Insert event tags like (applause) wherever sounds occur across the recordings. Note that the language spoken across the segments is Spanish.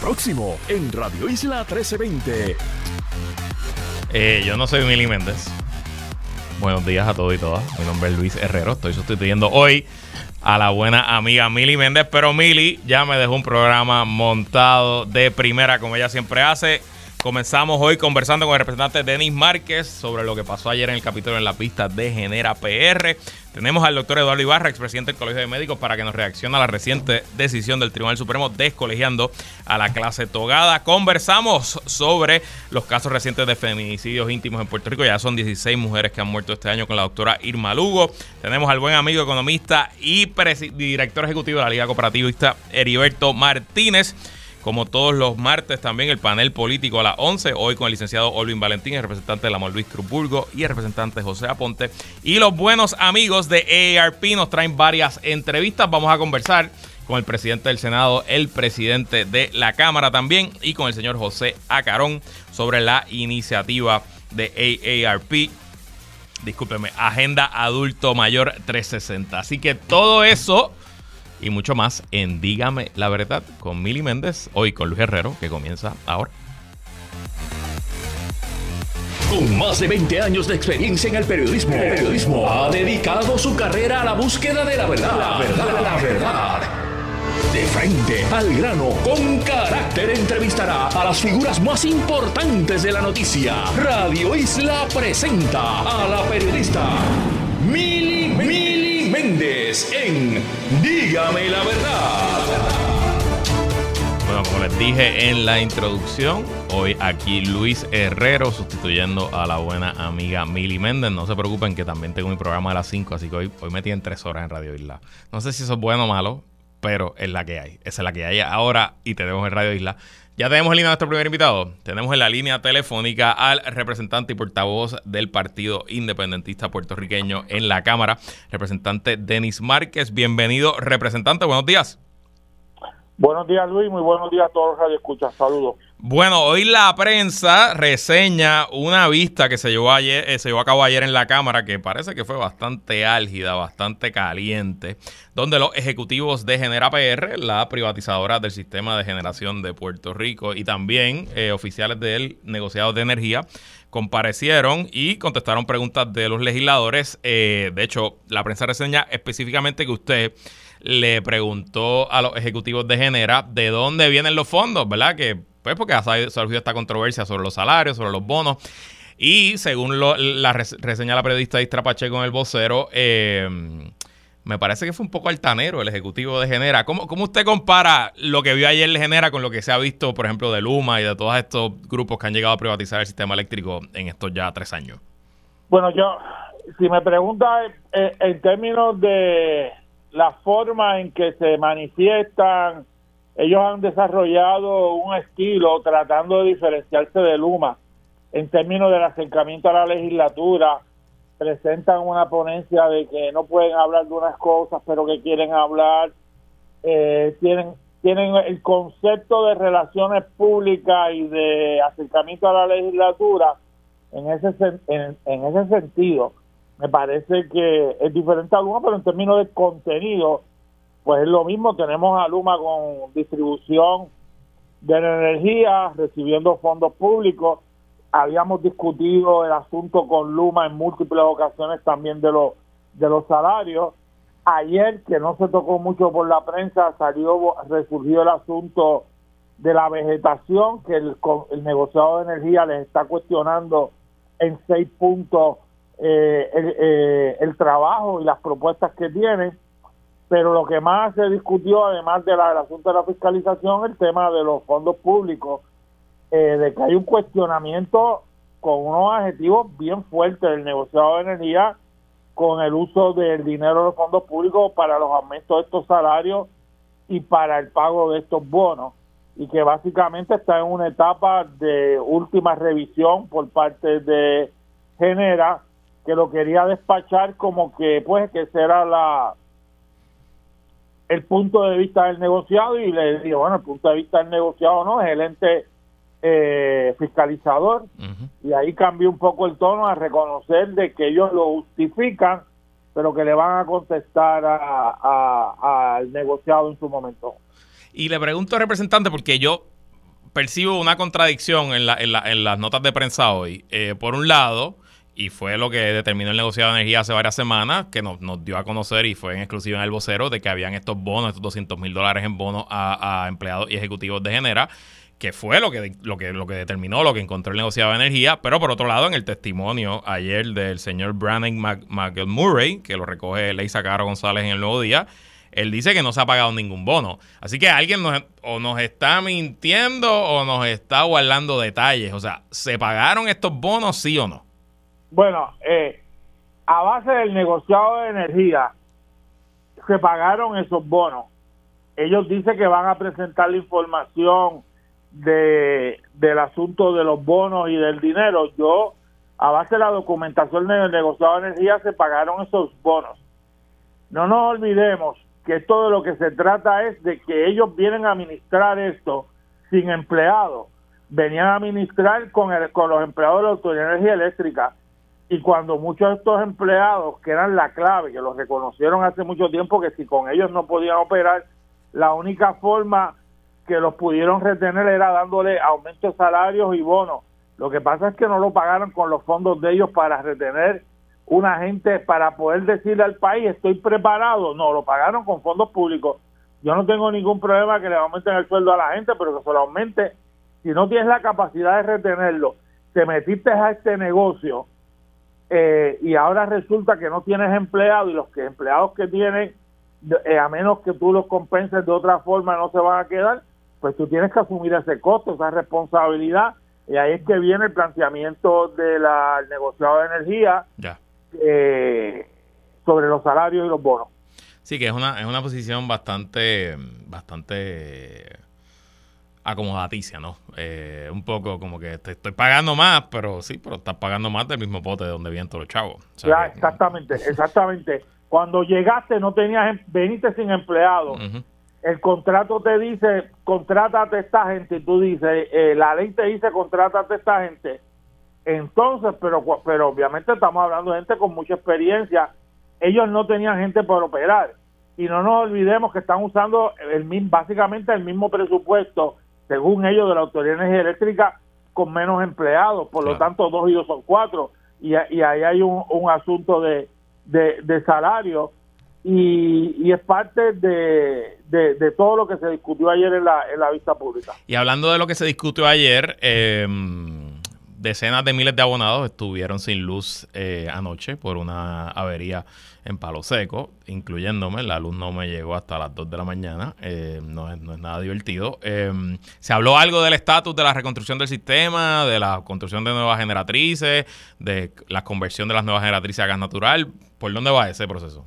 Próximo en Radio Isla 1320. Eh, yo no soy Mili Méndez. Buenos días a todos y todas. Mi nombre es Luis Herrero. Estoy sustituyendo hoy a la buena amiga Mili Méndez. Pero Mili ya me dejó un programa montado de primera, como ella siempre hace. Comenzamos hoy conversando con el representante Denis Márquez sobre lo que pasó ayer en el capítulo en la pista de Genera PR. Tenemos al doctor Eduardo Ibarra, expresidente del Colegio de Médicos, para que nos reaccione a la reciente decisión del Tribunal Supremo descolegiando a la clase togada. Conversamos sobre los casos recientes de feminicidios íntimos en Puerto Rico. Ya son 16 mujeres que han muerto este año con la doctora Irma Lugo. Tenemos al buen amigo economista y director ejecutivo de la Liga Cooperativista Heriberto Martínez. Como todos los martes, también el panel político a las 11. Hoy con el licenciado Olvin Valentín, el representante de la Luis Cruzburgo y el representante José Aponte. Y los buenos amigos de AARP nos traen varias entrevistas. Vamos a conversar con el presidente del Senado, el presidente de la Cámara también, y con el señor José Acarón sobre la iniciativa de AARP. Discúlpeme, Agenda Adulto Mayor 360. Así que todo eso y mucho más en Dígame la Verdad con Mili Méndez, hoy con Luis Herrero, que comienza ahora. Con más de 20 años de experiencia en el periodismo, periodismo ha dedicado su carrera a la búsqueda de la verdad. La verdad, la verdad. De frente al grano, con carácter entrevistará a las figuras más importantes de la noticia. Radio Isla presenta a la periodista Mili, Mili Méndez en Dígame la verdad. Bueno, como les dije en la introducción, hoy aquí Luis Herrero sustituyendo a la buena amiga Mili Méndez. No se preocupen que también tengo mi programa a las 5, así que hoy, hoy me tienen 3 horas en Radio Isla. No sé si eso es bueno o malo, pero es la que hay. Esa es la que hay ahora y tenemos en Radio Isla. Ya tenemos en línea a nuestro primer invitado. Tenemos en la línea telefónica al representante y portavoz del Partido Independentista Puertorriqueño en la Cámara, representante Denis Márquez. Bienvenido, representante. Buenos días. Buenos días, Luis. Muy buenos días a todos los escucha. Saludos. Bueno, hoy la prensa reseña una vista que se llevó, ayer, eh, se llevó a cabo ayer en la Cámara que parece que fue bastante álgida, bastante caliente, donde los ejecutivos de Genera PR, la privatizadora del sistema de generación de Puerto Rico, y también eh, oficiales del negociado de energía, comparecieron y contestaron preguntas de los legisladores. Eh, de hecho, la prensa reseña específicamente que usted le preguntó a los ejecutivos de Genera de dónde vienen los fondos, ¿verdad? Que pues porque ha surgido esta controversia sobre los salarios, sobre los bonos. Y según la reseña la periodista Istra Pacheco en el vocero, em, me parece que fue un poco altanero el ejecutivo de Genera. ¿Cómo, ¿Cómo, usted compara lo que vio ayer de Genera con lo que se ha visto, por ejemplo, de Luma y de todos estos grupos que han llegado a privatizar el sistema eléctrico en estos ya tres años? Bueno, yo, si me pregunta eh, en términos de la forma en que se manifiestan, ellos han desarrollado un estilo tratando de diferenciarse de Luma en términos del acercamiento a la legislatura, presentan una ponencia de que no pueden hablar de unas cosas, pero que quieren hablar, eh, tienen tienen el concepto de relaciones públicas y de acercamiento a la legislatura en ese en, en ese sentido me parece que es diferente a Luma, pero en términos de contenido, pues es lo mismo. Tenemos a Luma con distribución de energía, recibiendo fondos públicos. Habíamos discutido el asunto con Luma en múltiples ocasiones también de los de los salarios. Ayer, que no se tocó mucho por la prensa, salió resurgió el asunto de la vegetación, que el, el negociado de energía les está cuestionando en seis puntos eh, el, eh, el, trabajo y las propuestas que tienen, pero lo que más se discutió, además del asunto de la fiscalización, el tema de los fondos públicos, eh, de que hay un cuestionamiento con unos adjetivos bien fuertes del negociado de energía con el uso del dinero de los fondos públicos para los aumentos de estos salarios y para el pago de estos bonos y que básicamente está en una etapa de última revisión por parte de Genera que lo quería despachar como que pues que será la el punto de vista del negociado y le digo bueno el punto de vista del negociado no es el ente eh, fiscalizador. Y ahí cambió un poco el tono a reconocer de que ellos lo justifican pero que le van a contestar al negociado en su momento. Y le pregunto al representante porque yo percibo una contradicción en, la, en, la, en las notas de prensa hoy. Eh, por un lado, y fue lo que determinó el negociado de energía hace varias semanas, que nos, dio a conocer y fue en exclusiva en el vocero, de que habían estos bonos, estos 200 mil dólares en bonos a, empleados y ejecutivos de Genera, que fue lo que, lo, que, lo que determinó, lo que encontró el negociado de energía. Pero por otro lado, en el testimonio ayer del señor Brandon McMurray, que lo recoge Leisa Caro González en el Nuevo Día, él dice que no se ha pagado ningún bono. Así que alguien o nos está mintiendo o nos está guardando detalles. O sea, ¿se pagaron estos bonos sí o no? Bueno, eh, a base del negociado de energía, se pagaron esos bonos. Ellos dicen que van a presentar la información de, del asunto de los bonos y del dinero. Yo, a base de la documentación del negociado de energía, se pagaron esos bonos. No nos olvidemos que todo de lo que se trata es de que ellos vienen a administrar esto sin empleados. Venían a administrar con, el, con los empleados de la Autoridad de Energía Eléctrica y cuando muchos de estos empleados, que eran la clave, que los reconocieron hace mucho tiempo, que si con ellos no podían operar, la única forma que los pudieron retener era dándole aumentos de salarios y bonos. Lo que pasa es que no lo pagaron con los fondos de ellos para retener una gente, para poder decirle al país, estoy preparado. No, lo pagaron con fondos públicos. Yo no tengo ningún problema que le aumenten el sueldo a la gente, pero que se lo aumente. Si no tienes la capacidad de retenerlo, te metiste a este negocio eh, y ahora resulta que no tienes empleados y los que empleados que tienen, eh, a menos que tú los compenses de otra forma, no se van a quedar, pues tú tienes que asumir ese costo, esa responsabilidad. Y ahí es que viene el planteamiento del negociado de energía eh, sobre los salarios y los bonos. Sí, que es una, es una posición bastante, bastante acomodaticia, ¿no? Eh, un poco como que te estoy pagando más, pero sí, pero estás pagando más del mismo pote de donde vienen todos los chavos. ya, exactamente, exactamente. Cuando llegaste no tenías, em, veniste sin empleado. El contrato te dice, contrátate a esta gente, y tú dices, eh, la ley te dice, contrátate a esta gente. Entonces, pero, pero obviamente estamos hablando de gente con mucha experiencia. Ellos no tenían gente para operar. Y no nos olvidemos que están usando el, básicamente el mismo presupuesto según ellos, de la Autoridad de Energía Eléctrica con menos empleados, por lo tanto dos y dos son cuatro, y, ahí hay un, asunto de, de, salario. Y, es parte de, de, todo lo que se discutió ayer en la, en la vista pública. Y hablando de lo que se discutió ayer, eh, decenas de miles de abonados estuvieron sin luz eh, anoche por una avería en Palo Seco, incluyéndome. La luz no me llegó hasta las 2 de la mañana. Eh, no, es, nada divertido. Em, se habló algo del estatus de la reconstrucción del sistema, de la construcción de nuevas generatrices, de la conversión de las nuevas generatrices a gas natural. ¿Por dónde va ese proceso?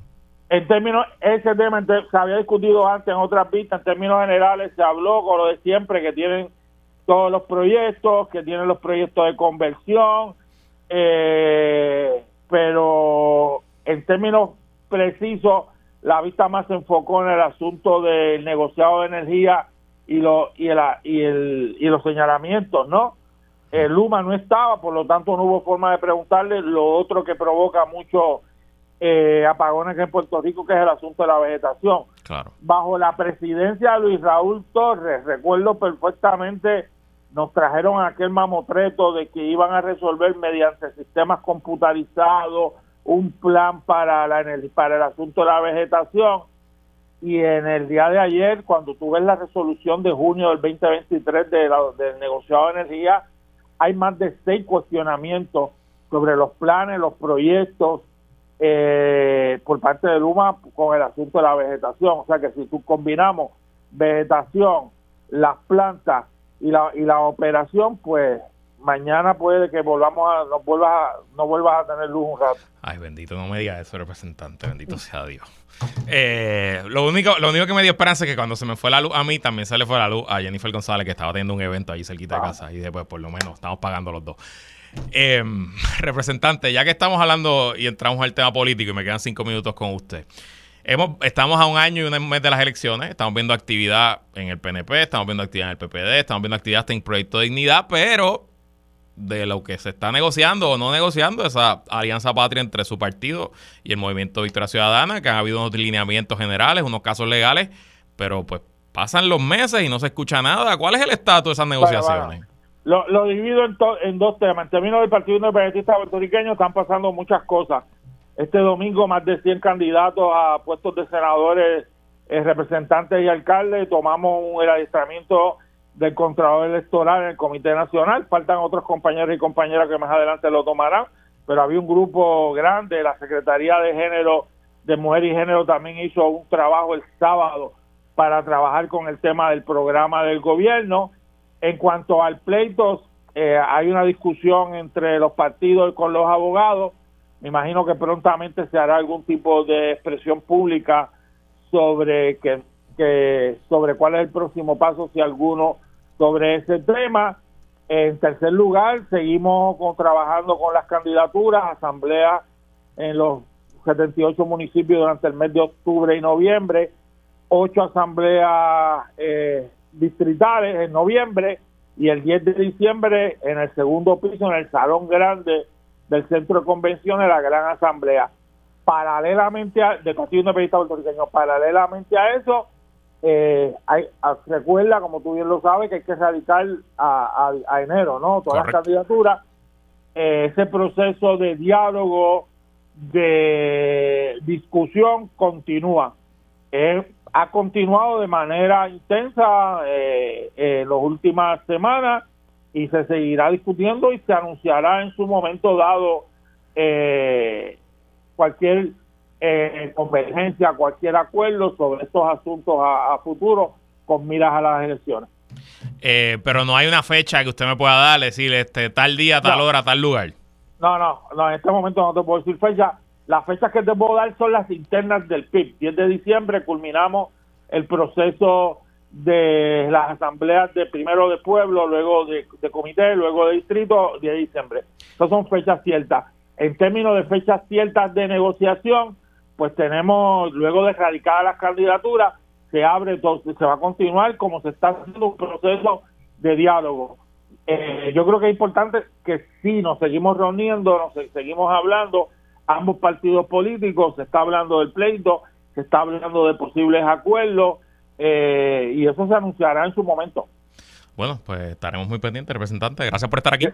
En términos, ese tema se había discutido antes en otras pistas, en términos generales se habló con lo de siempre que tienen todos los proyectos, que tienen los proyectos de conversión, eh, pero en términos precisos, la vista más se enfocó en el asunto del negociado de energía y, lo, y, el, y, el, y los señalamientos, ¿no? El Luma no estaba, por lo tanto no hubo forma de preguntarle. Lo otro que provoca mucho eh, apagones en Puerto Rico, que es el asunto de la vegetación. Claro. Bajo la presidencia de Luis Raúl Torres, recuerdo perfectamente nos trajeron aquel mamotreto de que iban a resolver mediante sistemas computarizados un plan para, la, para el asunto de la vegetación y en el día de ayer, cuando tú ves la resolución de junio del 2023 de del negociado de energía, hay más de seis cuestionamientos sobre los planes, los proyectos eh, por parte de Luma con el asunto de la vegetación. O sea que si tú combinamos vegetación, las plantas y la, y la operación, pues mañana puede que volvamos a no vuelvas a, no vuelvas a tener luz un rato. Ay, bendito, no me digas eso, representante, bendito sea Dios. Eh, lo único lo único que me dio esperanza es que cuando se me fue la luz a mí, también se le fue la luz a Jennifer González, que estaba teniendo un evento ahí cerquita de ah. casa, y después por lo menos estamos pagando los dos. Eh, (laughs) representante, ya que estamos hablando y entramos al tema político y me quedan cinco minutos con usted. Hemos, estamos a un año y un mes de las elecciones, estamos viendo actividad en el PNP, estamos viendo actividad en el PPD, estamos viendo actividad hasta en Proyecto de Dignidad, pero de lo que se está negociando o no negociando, esa alianza patria entre su partido y el movimiento Victoria Ciudadana, que ha habido unos lineamientos generales, unos casos legales, pero pues pasan los meses y no se escucha nada. ¿Cuál es el estatus de esas negociaciones? Lo, lo, divido en, en, dos temas. En términos del Partido Independentista Puertorriqueño están pasando muchas cosas. Este domingo más de 100 candidatos a puestos de senadores, eh, representantes y alcaldes. Tomamos el adiestramiento del Contralor Electoral en el Comité Nacional. Faltan otros compañeros y compañeras que más adelante lo tomarán, pero había un grupo grande. La Secretaría de Género, de Mujer y Género también hizo un trabajo el sábado para trabajar con el tema del programa del gobierno. En cuanto al pleito, eh, hay una discusión entre los partidos y con los abogados. Me imagino que prontamente se hará algún tipo de expresión pública sobre que, sobre cuál es el próximo paso, si alguno, sobre ese tema. En tercer lugar, seguimos con, trabajando con las candidaturas, asambleas en los 78 municipios durante el mes de octubre y noviembre, ocho asambleas eh, distritales en noviembre y el 10 de diciembre en el segundo piso, en el salón grande del centro de convenciones, la gran asamblea. Paralelamente a, de Partido Independentista Puertorriqueño, paralelamente a eso, eh, hay, recuerda, como tú bien lo sabes, que hay que radicar a, a, enero, ¿no? Todas las candidaturas. Eh, ese proceso de diálogo, de discusión continúa. ha continuado de manera intensa eh, en las últimas semanas y se seguirá discutiendo y se anunciará en su momento dado eh, cualquier eh, convergencia, cualquier acuerdo sobre estos asuntos a, futuro con miras a las elecciones. Eh, pero no hay una fecha que usted me pueda dar, decir este, tal día, tal hora, tal lugar. No, no, no, en este momento no te puedo decir fecha. Las fechas que te puedo dar son las internas del PIB. 10 de diciembre culminamos el proceso de las asambleas de primero de pueblo, luego de, comité, luego de distrito, 10 de diciembre. Esas son fechas ciertas. En términos de fechas ciertas de negociación, pues tenemos, luego de erradicar las candidaturas, se abre, se va a continuar como se está haciendo un proceso de diálogo. Eh, yo creo que es importante que sí nos seguimos reuniendo, nos seguimos hablando, ambos partidos políticos, se está hablando del pleito, se está hablando de posibles acuerdos eh, y eso se anunciará en su momento. Bueno, pues estaremos muy pendientes, representante. Gracias por estar aquí.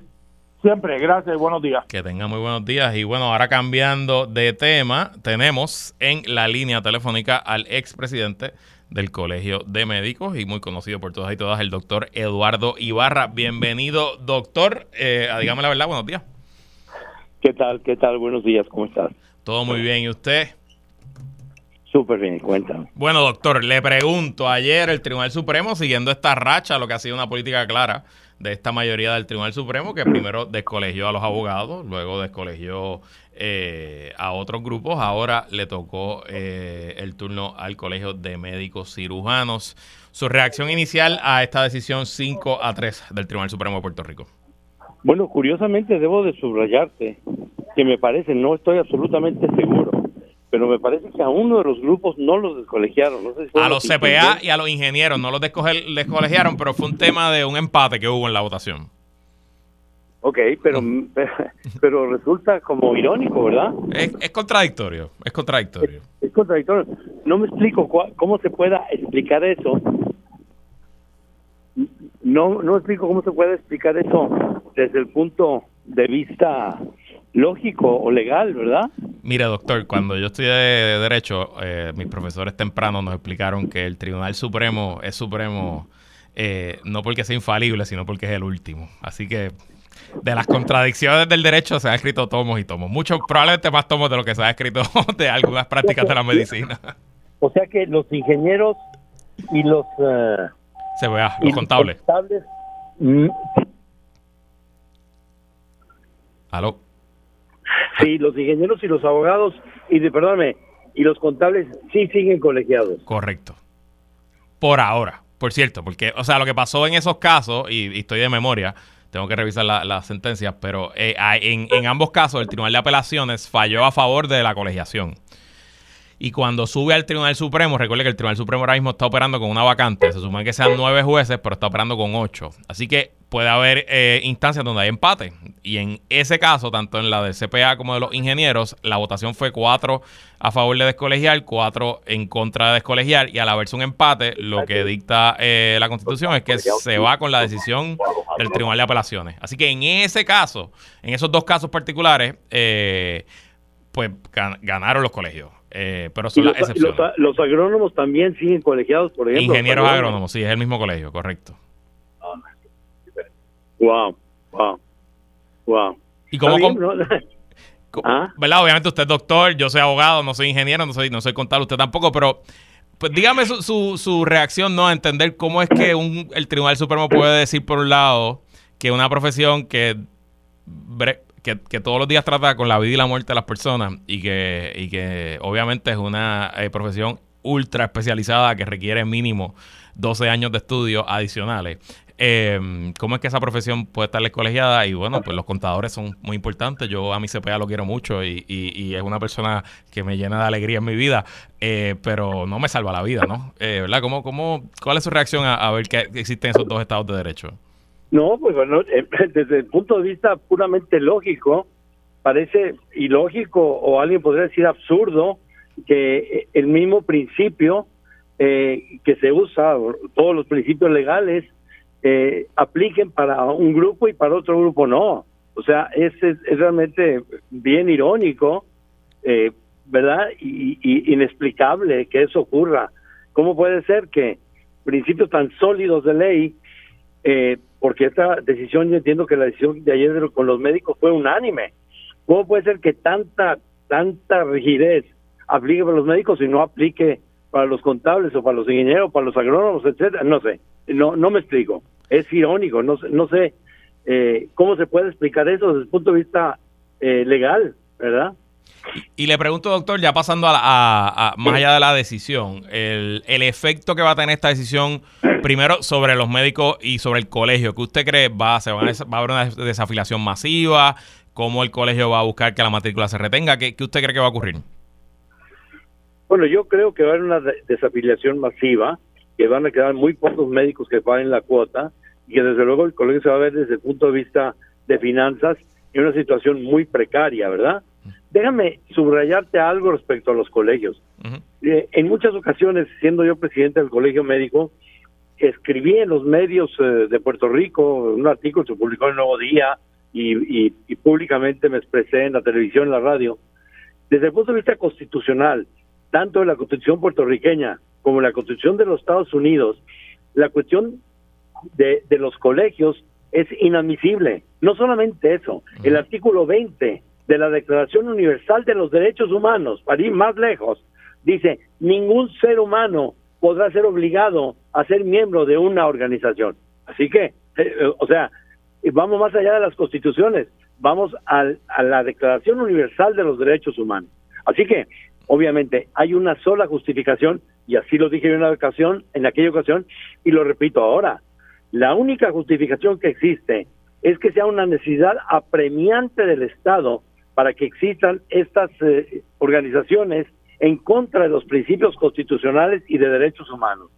Siempre, gracias y buenos días. Que tenga muy buenos días. Y bueno, ahora cambiando de tema, tenemos en la línea telefónica al expresidente del Colegio de Médicos y muy conocido por todas y todas, el doctor Eduardo Ibarra. Bienvenido, doctor. Eh, dígame la verdad, buenos días. ¿Qué tal? ¿Qué tal? Buenos días, ¿cómo estás? Todo muy bien, ¿y usted? Súper bien, cuéntame. Bueno, doctor, le pregunto, ayer el Tribunal Supremo, siguiendo esta racha, lo que ha sido una política clara, de esta mayoría del Tribunal Supremo, que primero descolegió a los abogados, luego descolegió eh, a otros grupos, ahora le tocó eh, el turno al Colegio de Médicos Cirujanos. Su reacción inicial a esta decisión 5 a 3 del Tribunal Supremo de Puerto Rico. Bueno, curiosamente debo de subrayarte que me parece, no estoy absolutamente seguro, pero me parece que a uno de los grupos no los descolegiaron. a los, CPA y a los ingenieros no los descolegiaron, pero fue un tema de un empate que hubo en la votación. Ok, pero, (laughs) pero resulta como irónico, ¿verdad? Es, contradictorio, es contradictorio. Es, contradictorio. No me explico cómo se pueda explicar eso. No, no explico cómo se puede explicar eso desde el punto de vista lógico o legal, ¿verdad? Mira, doctor, cuando yo estudié de Derecho, eh, mis profesores tempranos nos explicaron que el Tribunal Supremo es supremo eh, no porque sea infalible, sino porque es el último. Así que de las contradicciones del derecho se han escrito tomos y tomos. Muchos, probablemente más tomos de lo que se ha escrito (laughs) de algunas prácticas de la medicina. O sea que los ingenieros y los... Eh, se vea, los contables. Los contables mm, ¿Aló? Sí, los ingenieros y los abogados, y de, perdóname, y los contables sí siguen colegiados. Correcto. Por ahora, por cierto, porque, o sea, lo que pasó en esos casos, y, estoy de memoria, tengo que revisar las sentencias, pero eh, en, en ambos casos el Tribunal de Apelaciones falló a favor de la colegiación. Y cuando sube al Tribunal Supremo, recuerde que el Tribunal Supremo ahora mismo está operando con una vacante. Se supone que sean nueve jueces, pero está operando con ocho. Así que puede haber eh, instancias donde hay empate. y en ese caso, tanto en la de CPA como de los ingenieros, la votación fue cuatro a favor de descolegiar, cuatro en contra de descolegiar, y al haberse un empate, lo que dicta eh, la Constitución es que se va con la decisión del Tribunal de Apelaciones. Así que en ese caso, en esos dos casos particulares, eh, pues ganaron los colegios. Eh, pero son las excepciones. Los, agrónomos también siguen colegiados, por ejemplo. Ingenieros agrónomos, sí, es el mismo colegio, correcto. Wow, wow, wow. ¿Y cómo, (laughs) ¿Ah? ¿Verdad? Obviamente usted es doctor, yo soy abogado, no soy ingeniero, no soy, no soy contable, usted tampoco, pero pues dígame su, su, su reacción, ¿no? A entender cómo es que un, el Tribunal Supremo puede decir, por un lado, que una profesión que que, todos los días trata con la vida y la muerte de las personas y que, y que obviamente es una eh, profesión ultra especializada que requiere mínimo 12 años de estudio adicionales. Eh, ¿Cómo es que esa profesión puede estar colegiada? Y bueno, pues los contadores son muy importantes. Yo a mi CPA lo quiero mucho y, y, es una persona que me llena de alegría en mi vida, eh, pero no me salva la vida, ¿no? Eh, ¿Verdad? ¿Cómo, cómo, ¿Cuál es su reacción a ver que existen esos dos estados de derecho? No, pues bueno, eh, (laughs) desde el punto de vista puramente lógico, parece ilógico o alguien podría decir absurdo que eh, el mismo principio eh, que se usa, todos los principios legales, apliquen para un grupo y para otro grupo no. O sea, es, es, realmente bien irónico, ¿verdad? Y, y, inexplicable que eso ocurra. ¿Cómo puede ser que principios tan sólidos de ley eh, porque esta decisión, yo entiendo que la decisión de ayer con los médicos fue unánime. ¿Cómo puede ser que tanta, tanta rigidez aplique para los médicos y no aplique para los contables o para los ingenieros, para los agrónomos, etcétera? No sé, no, no me explico. Es irónico, no, no sé eh, cómo se puede explicar eso desde el punto de vista eh, legal, ¿verdad? Y le pregunto, doctor, ya pasando a, más allá de la decisión, el, el, efecto que va a tener esta decisión, primero sobre los médicos y sobre el colegio, ¿qué usted cree va, se va, a, haber una desafiliación masiva? ¿Cómo el colegio va a buscar que la matrícula se retenga? ¿Qué, ¿Qué, usted cree que va a ocurrir? Bueno, yo creo que va a haber una desafiliación masiva, que van a quedar muy pocos médicos que paguen la cuota y que desde luego el colegio se va a ver desde el punto de vista de finanzas en una situación muy precaria, ¿verdad? Déjame subrayarte algo respecto a los colegios. Eh, en muchas ocasiones, siendo yo presidente del colegio médico, escribí en los medios eh, de Puerto Rico un artículo, se publicó en el Nuevo Día y, públicamente me expresé en la televisión, en la radio. Desde el punto de vista constitucional, tanto de la constitución puertorriqueña como la constitución de los Estados Unidos, la cuestión de, de los colegios es inadmisible. No solamente eso, el artículo 20 de la Declaración Universal de los Derechos Humanos, para ir más lejos, dice, ningún ser humano podrá ser obligado a ser miembro de una organización. Así que, eh, eh, o sea, vamos más allá de las constituciones, vamos a la Declaración Universal de los Derechos Humanos. Así que, obviamente, hay una sola justificación, y así lo dije en una ocasión, en aquella ocasión, y lo repito ahora. La única justificación que existe es que sea una necesidad apremiante del Estado para que existan estas eh, organizaciones en contra de los principios constitucionales y de derechos humanos.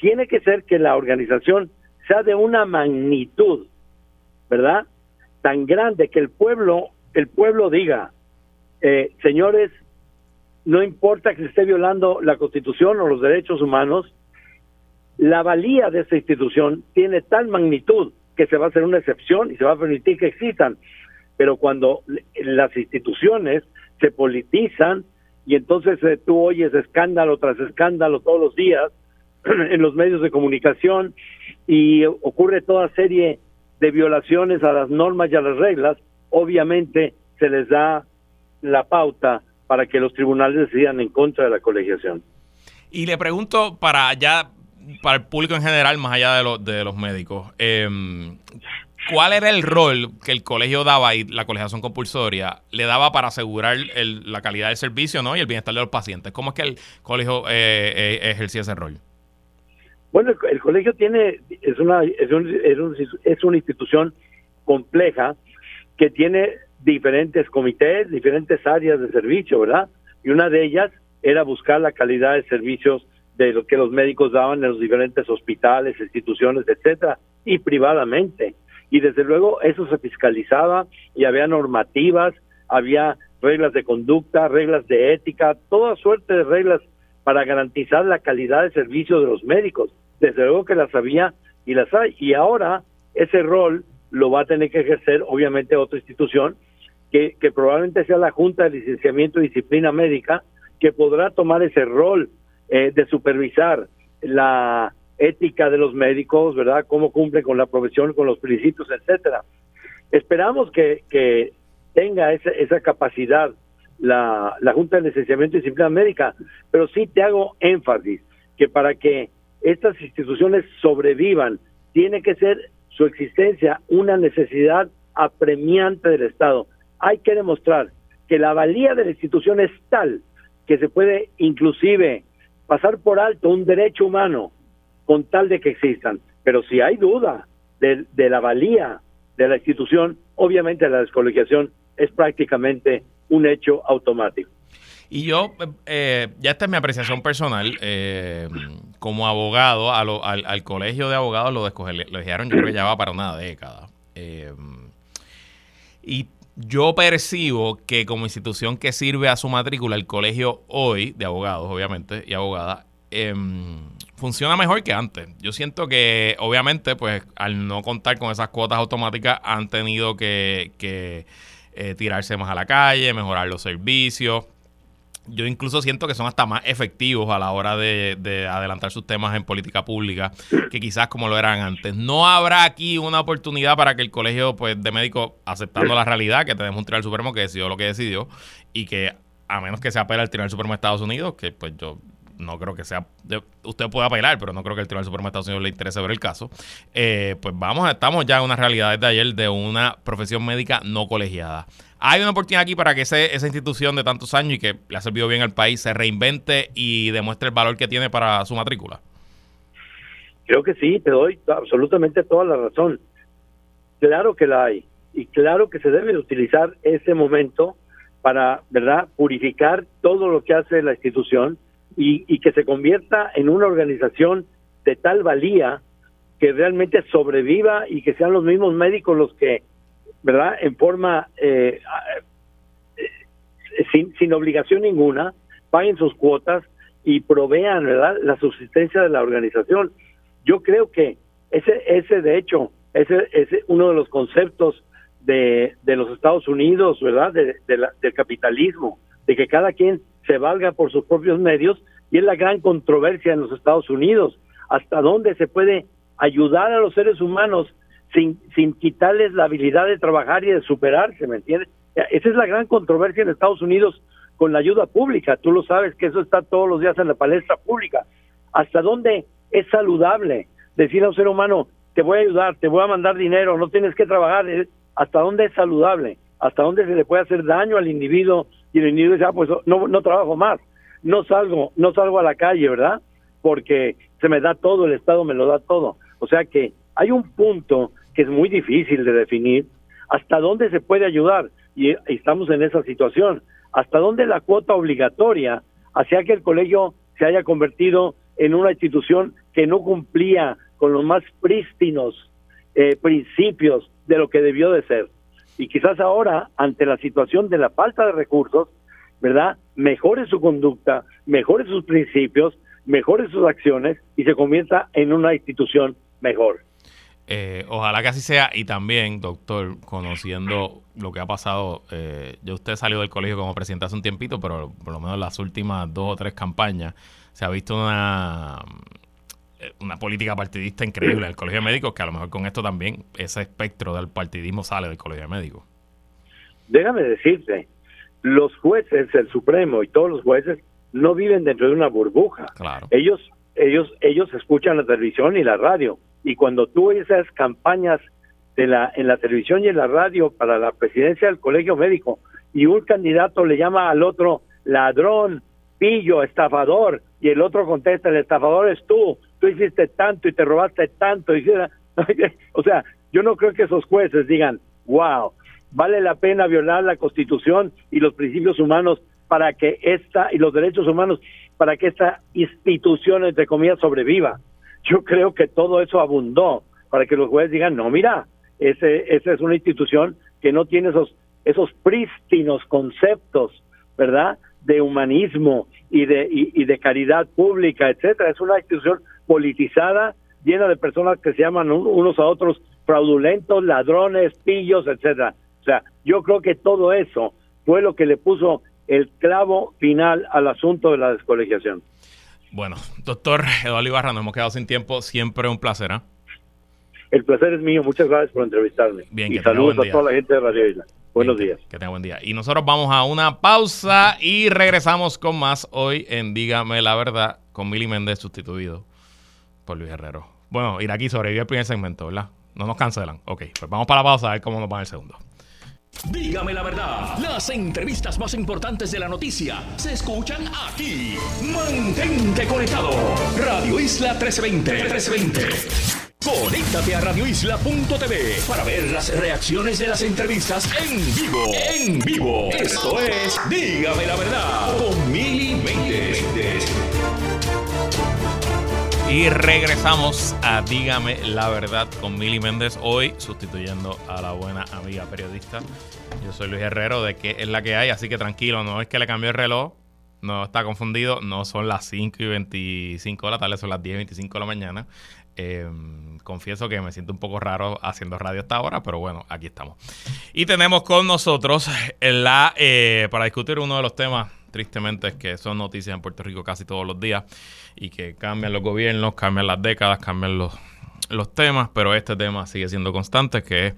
Tiene que ser que la organización sea de una magnitud, ¿verdad? Tan grande que el pueblo, el pueblo diga, eh, señores, no importa que se esté violando la Constitución o los derechos humanos, la valía de esa institución tiene tal magnitud que se va a hacer una excepción y se va a permitir que existan pero cuando las instituciones se politizan y entonces eh, tú oyes escándalo tras escándalo todos los días (clears throat) en los medios de comunicación y ocurre toda serie de violaciones a las normas y a las reglas, obviamente se les da la pauta para que los tribunales decidan en contra de la colegiación. Y le pregunto para ya para el público en general, más allá de, de los médicos, eh, ¿Cuál era el rol que el colegio daba y la colegiación compulsoria le daba para asegurar la calidad del servicio ¿no? y el bienestar de los pacientes? ¿Cómo es que el colegio eh, eh, ejercía ese rol? Bueno, el, colegio tiene es una es, es, una institución compleja que tiene diferentes comités, diferentes áreas de servicio, ¿verdad? Y una de ellas era buscar la calidad de servicios de lo que los médicos daban en los diferentes hospitales, instituciones, etcétera, y privadamente y desde luego eso se fiscalizaba y había normativas, había reglas de conducta, reglas de ética, toda suerte de reglas para garantizar la calidad de servicio de los médicos. Desde luego que las había y las hay. Y ahora ese rol lo va a tener que ejercer obviamente otra institución que, que probablemente sea la Junta de Licenciamiento y Disciplina Médica, que podrá tomar ese rol eh, de supervisar la ética de los médicos, ¿verdad? Cómo cumplen con la profesión, con los principios, etcétera. Esperamos que, que tenga esa, esa capacidad la, la Junta de Licenciamiento y Disciplina Médica, pero sí te hago énfasis que para que estas instituciones sobrevivan, tiene que ser su existencia una necesidad apremiante del Estado. Hay que demostrar que la valía de la institución es tal que se puede inclusive pasar por alto un derecho humano con tal de que existan. Pero si hay duda de, la valía de la institución, obviamente la descolegiación es prácticamente un hecho automático. Y yo, eh, ya esta es mi apreciación personal, eh, como abogado, al, colegio de abogados lo descolegiaron, yo creo que ya va para una década. Eh, y yo percibo que como institución que sirve a su matrícula, el colegio hoy, de abogados, obviamente, y abogadas, funciona mejor que antes. Yo siento que, obviamente, pues al no contar con esas cuotas automáticas, han tenido que, que tirarse más a la calle, mejorar los servicios yo incluso siento que son hasta más efectivos a la hora de, adelantar sus temas en política pública que quizás como lo eran antes. No habrá aquí una oportunidad para que el colegio pues, de médicos, aceptando la realidad, que tenemos un Tribunal Supremo que decidió lo que decidió y que a menos que se apela al Tribunal Supremo de Estados Unidos, que pues yo no creo que sea. Usted puede apelar, pero no creo que el Tribunal Supremo de Estados Unidos le interese ver el caso. Eh, pues vamos, estamos ya en una realidad desde ayer de una profesión médica no colegiada. Hay una oportunidad aquí para que esa institución de tantos años y que le ha servido bien al país se reinvente y demuestre el valor que tiene para su matrícula. Creo que sí, te doy absolutamente toda la razón. Claro que la hay y claro que se debe utilizar ese momento para, ¿verdad?, purificar todo lo que hace la institución y, y que se convierta en una organización de tal valía que realmente sobreviva y que sean los mismos médicos los que ¿verdad? En forma eh, eh, sin, sin obligación ninguna, paguen sus cuotas y provean, ¿verdad? La subsistencia de la organización. Yo creo que ese, ese de hecho, ese es uno de los conceptos de, de los Estados Unidos, ¿verdad? De, del capitalismo, de que cada quien se valga por sus propios medios y es la gran controversia en los Estados Unidos. ¿Hasta dónde se puede ayudar a los seres humanos sin, sin quitarles la habilidad de trabajar y de superarse, ¿me entiendes? Esa es la gran controversia en Estados Unidos con la ayuda pública. Tú lo sabes que eso está todos los días en la palestra pública. ¿Hasta dónde es saludable decir a un ser humano, te voy a ayudar, te voy a mandar dinero, no tienes que trabajar? ¿Hasta dónde es saludable? ¿Hasta dónde se le puede hacer daño al individuo? Y el individuo dice, ah, pues no, no trabajo más, no salgo, no salgo a la calle, ¿verdad? Porque se me da todo, el Estado me lo da todo. O sea que hay un punto que es muy difícil de definir, hasta dónde se puede ayudar, y estamos en esa situación, hasta dónde la cuota obligatoria hacía que el colegio se haya convertido en una institución que no cumplía con los más prístinos eh, principios de lo que debió de ser. Y quizás ahora, ante la situación de la falta de recursos, ¿verdad? Mejore su conducta, mejore sus principios, mejore sus acciones y se convierta en una institución mejor. Eh, ojalá que así sea. Y también, doctor, conociendo lo que ha pasado, eh, yo usted salió del colegio como presidente hace un tiempito, pero por lo menos las últimas dos o tres campañas se ha visto una, una política partidista increíble en el colegio de médicos, que a lo mejor con esto también ese espectro del partidismo sale del colegio de médicos. Déjame decirte, los jueces, el Supremo y todos los jueces no viven dentro de una burbuja. Claro. Ellos, ellos, ellos escuchan la televisión y la radio y cuando tú esas campañas de la, en la televisión y en la radio para la presidencia del colegio médico y un candidato le llama al otro ladrón, pillo, estafador, y el otro contesta, el estafador es tú, tú hiciste tanto y te robaste tanto. Y, (laughs) o sea, yo no creo que esos jueces digan, wow, vale la pena violar la constitución y los principios humanos para que esta, y los derechos humanos, para que esta institución, entre comillas, sobreviva yo creo que todo eso abundó para que los jueces digan, no, mira, ese, esa es una institución que no tiene esos, esos prístinos conceptos, ¿verdad? De humanismo y de, y, de caridad pública, etcétera. Es una institución politizada, llena de personas que se llaman unos a otros fraudulentos, ladrones, pillos, etcétera. O sea, yo creo que todo eso fue lo que le puso el clavo final al asunto de la descolegiación. Bueno, doctor Eduardo Ibarra, nos hemos quedado sin tiempo. Siempre un placer. ¿eh? El placer es mío. Muchas gracias por entrevistarme. Bien, y saludos a toda la gente de Radio Isla. Buenos días. Que tenga buen día. Y nosotros vamos a una pausa y regresamos con más hoy en Dígame la Verdad con Mili Méndez sustituido por Luis Herrero. Bueno, ir aquí sobrevive el primer segmento, ¿verdad? No nos cancelan. Ok, pues vamos para la pausa a ver cómo nos va el segundo. Dígame la verdad, las entrevistas más importantes de la noticia se escuchan aquí. Mantente conectado. Radio Isla 1320. 1320. Conéctate a radioisla.tv para ver las reacciones de las entrevistas en vivo. En vivo. Esto es Dígame la verdad con Mili Y regresamos a Dígame la verdad con Mili Méndez, hoy sustituyendo a la buena amiga periodista. Yo soy Luis Herrero de que es la que hay, así que tranquilo, no es que le cambió el reloj, no está confundido, no son las 5 y 25 de la tarde, son las 10 y 25 de la mañana. Em, confieso que me siento un poco raro haciendo radio hasta ahora, pero bueno, aquí estamos. Y tenemos con nosotros la, eh, para discutir uno de los temas, tristemente, es que son noticias en Puerto Rico casi todos los días y que cambian los gobiernos, cambian las décadas, cambian los, los temas, pero este tema sigue siendo constante, que es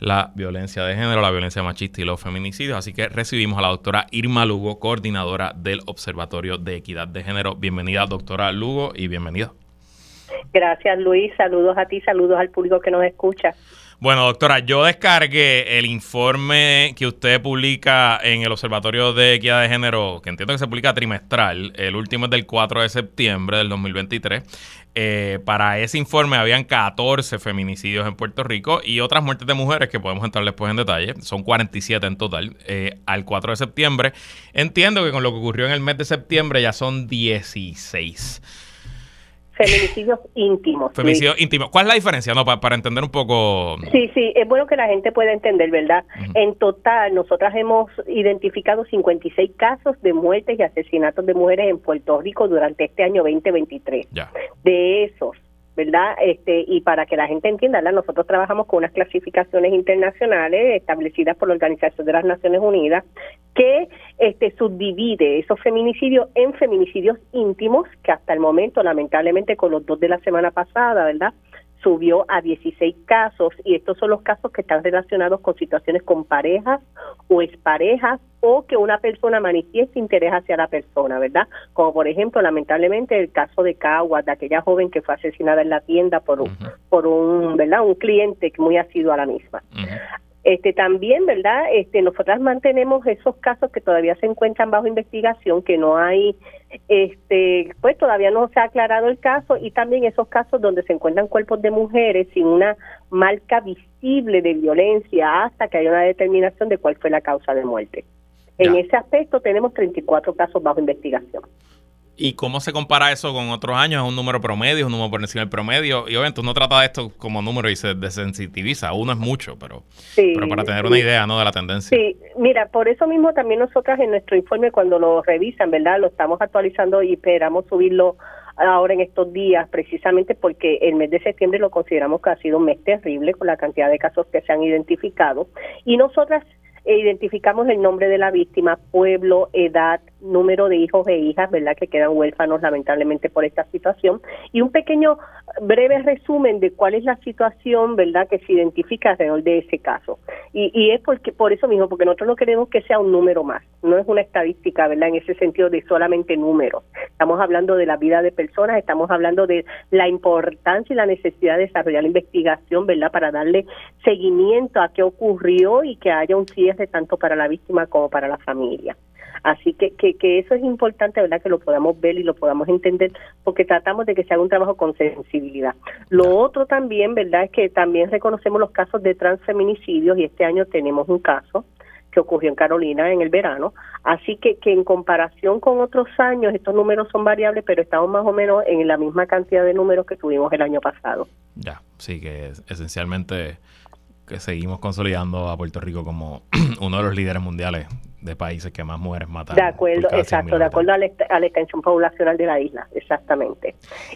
la violencia de género, la violencia machista y los feminicidios. Así que recibimos a la doctora Irma Lugo, coordinadora del Observatorio de Equidad de Género. Bienvenida, doctora Lugo, y bienvenida. Gracias, Luis. Saludos a ti, saludos al público que nos escucha. Bueno, doctora, yo descargué el informe que usted publica en el Observatorio de Equidad de Género, que entiendo que se publica trimestral, el último es del 4 de septiembre del 2023. Eh, para ese informe habían 14 feminicidios en Puerto Rico y otras muertes de mujeres que podemos entrar después en detalle. Son 47 en total eh, al 4 de septiembre. Entiendo que con lo que ocurrió en el mes de septiembre ya son 16. Feminicidios íntimos. Feminicidios íntimos. ¿Cuál es la diferencia? No, para, entender un poco. Sí, sí, es bueno que la gente pueda entender, ¿verdad? En total, nosotras hemos identificado 56 casos de muertes y asesinatos de mujeres en Puerto Rico durante este año 2023. Ya. De esos, ¿verdad? Este, y para que la gente entienda, nosotros trabajamos con unas clasificaciones internacionales establecidas por la Organización de las Naciones Unidas que este, subdivide esos feminicidios en feminicidios íntimos, que hasta el momento, lamentablemente, con los dos de la semana pasada, ¿verdad? subió a 16 casos y estos son los casos que están relacionados con situaciones con parejas o exparejas o que una persona manifieste interés hacia la persona, ¿verdad? Como por ejemplo, lamentablemente el caso de Caguas, de aquella joven que fue asesinada en la tienda por un, por un, ¿verdad? Un cliente muy ha sido a la misma. Este también, ¿verdad? Este nosotras mantenemos esos casos que todavía se encuentran bajo investigación, que no hay este pues todavía no se ha aclarado el caso y también esos casos donde se encuentran cuerpos de mujeres sin una marca visible de violencia hasta que haya una determinación de cuál fue la causa de muerte. En ese aspecto tenemos 34 casos bajo investigación. ¿Y cómo se compara eso con otros años? ¿Es un número promedio? ¿Es un número por encima del promedio? Y obviamente uno trata de esto como número y se desensitiviza. Uno es mucho, pero, pero para tener una idea ¿no? de la tendencia. Sí, mira, por eso mismo también nosotras en nuestro informe cuando lo revisan, ¿verdad? Lo estamos actualizando y esperamos subirlo ahora en estos días, precisamente porque el mes de septiembre lo consideramos que ha sido un mes terrible con la cantidad de casos que se han identificado. Y nosotras eh, identificamos el nombre de la víctima, pueblo, edad, número de hijos e hijas, ¿verdad? Que quedan huérfanos lamentablemente por esta situación. Y un pequeño breve resumen de cuál es la situación, ¿verdad? Que se identifica alrededor de ese caso. Y, y es porque por eso mismo, porque nosotros no queremos que sea un número más. No es una estadística, ¿verdad? En ese sentido de solamente números. Estamos hablando de la vida de personas, estamos hablando de la importancia y la necesidad de desarrollar la investigación, ¿verdad? Para darle seguimiento a qué ocurrió y que haya un cierre tanto para la víctima como para la familia. Así que, que, que eso es importante, ¿verdad? Que lo podamos ver y lo podamos entender, porque tratamos de que se haga un trabajo con sensibilidad. Lo otro también, ¿verdad? Es que también reconocemos los casos de transfeminicidios y este año tenemos un caso que ocurrió en Carolina en el verano. Así que, que en comparación con otros años, estos números son variables, pero estamos más o menos en la misma cantidad de números que tuvimos el año pasado. Ya, sí, que esencialmente que seguimos consolidando a Puerto Rico como (clears throat) uno de los líderes mundiales de países que más mujeres matan. De acuerdo, exacto, de acuerdo a la, extensión poblacional de la isla, exactamente.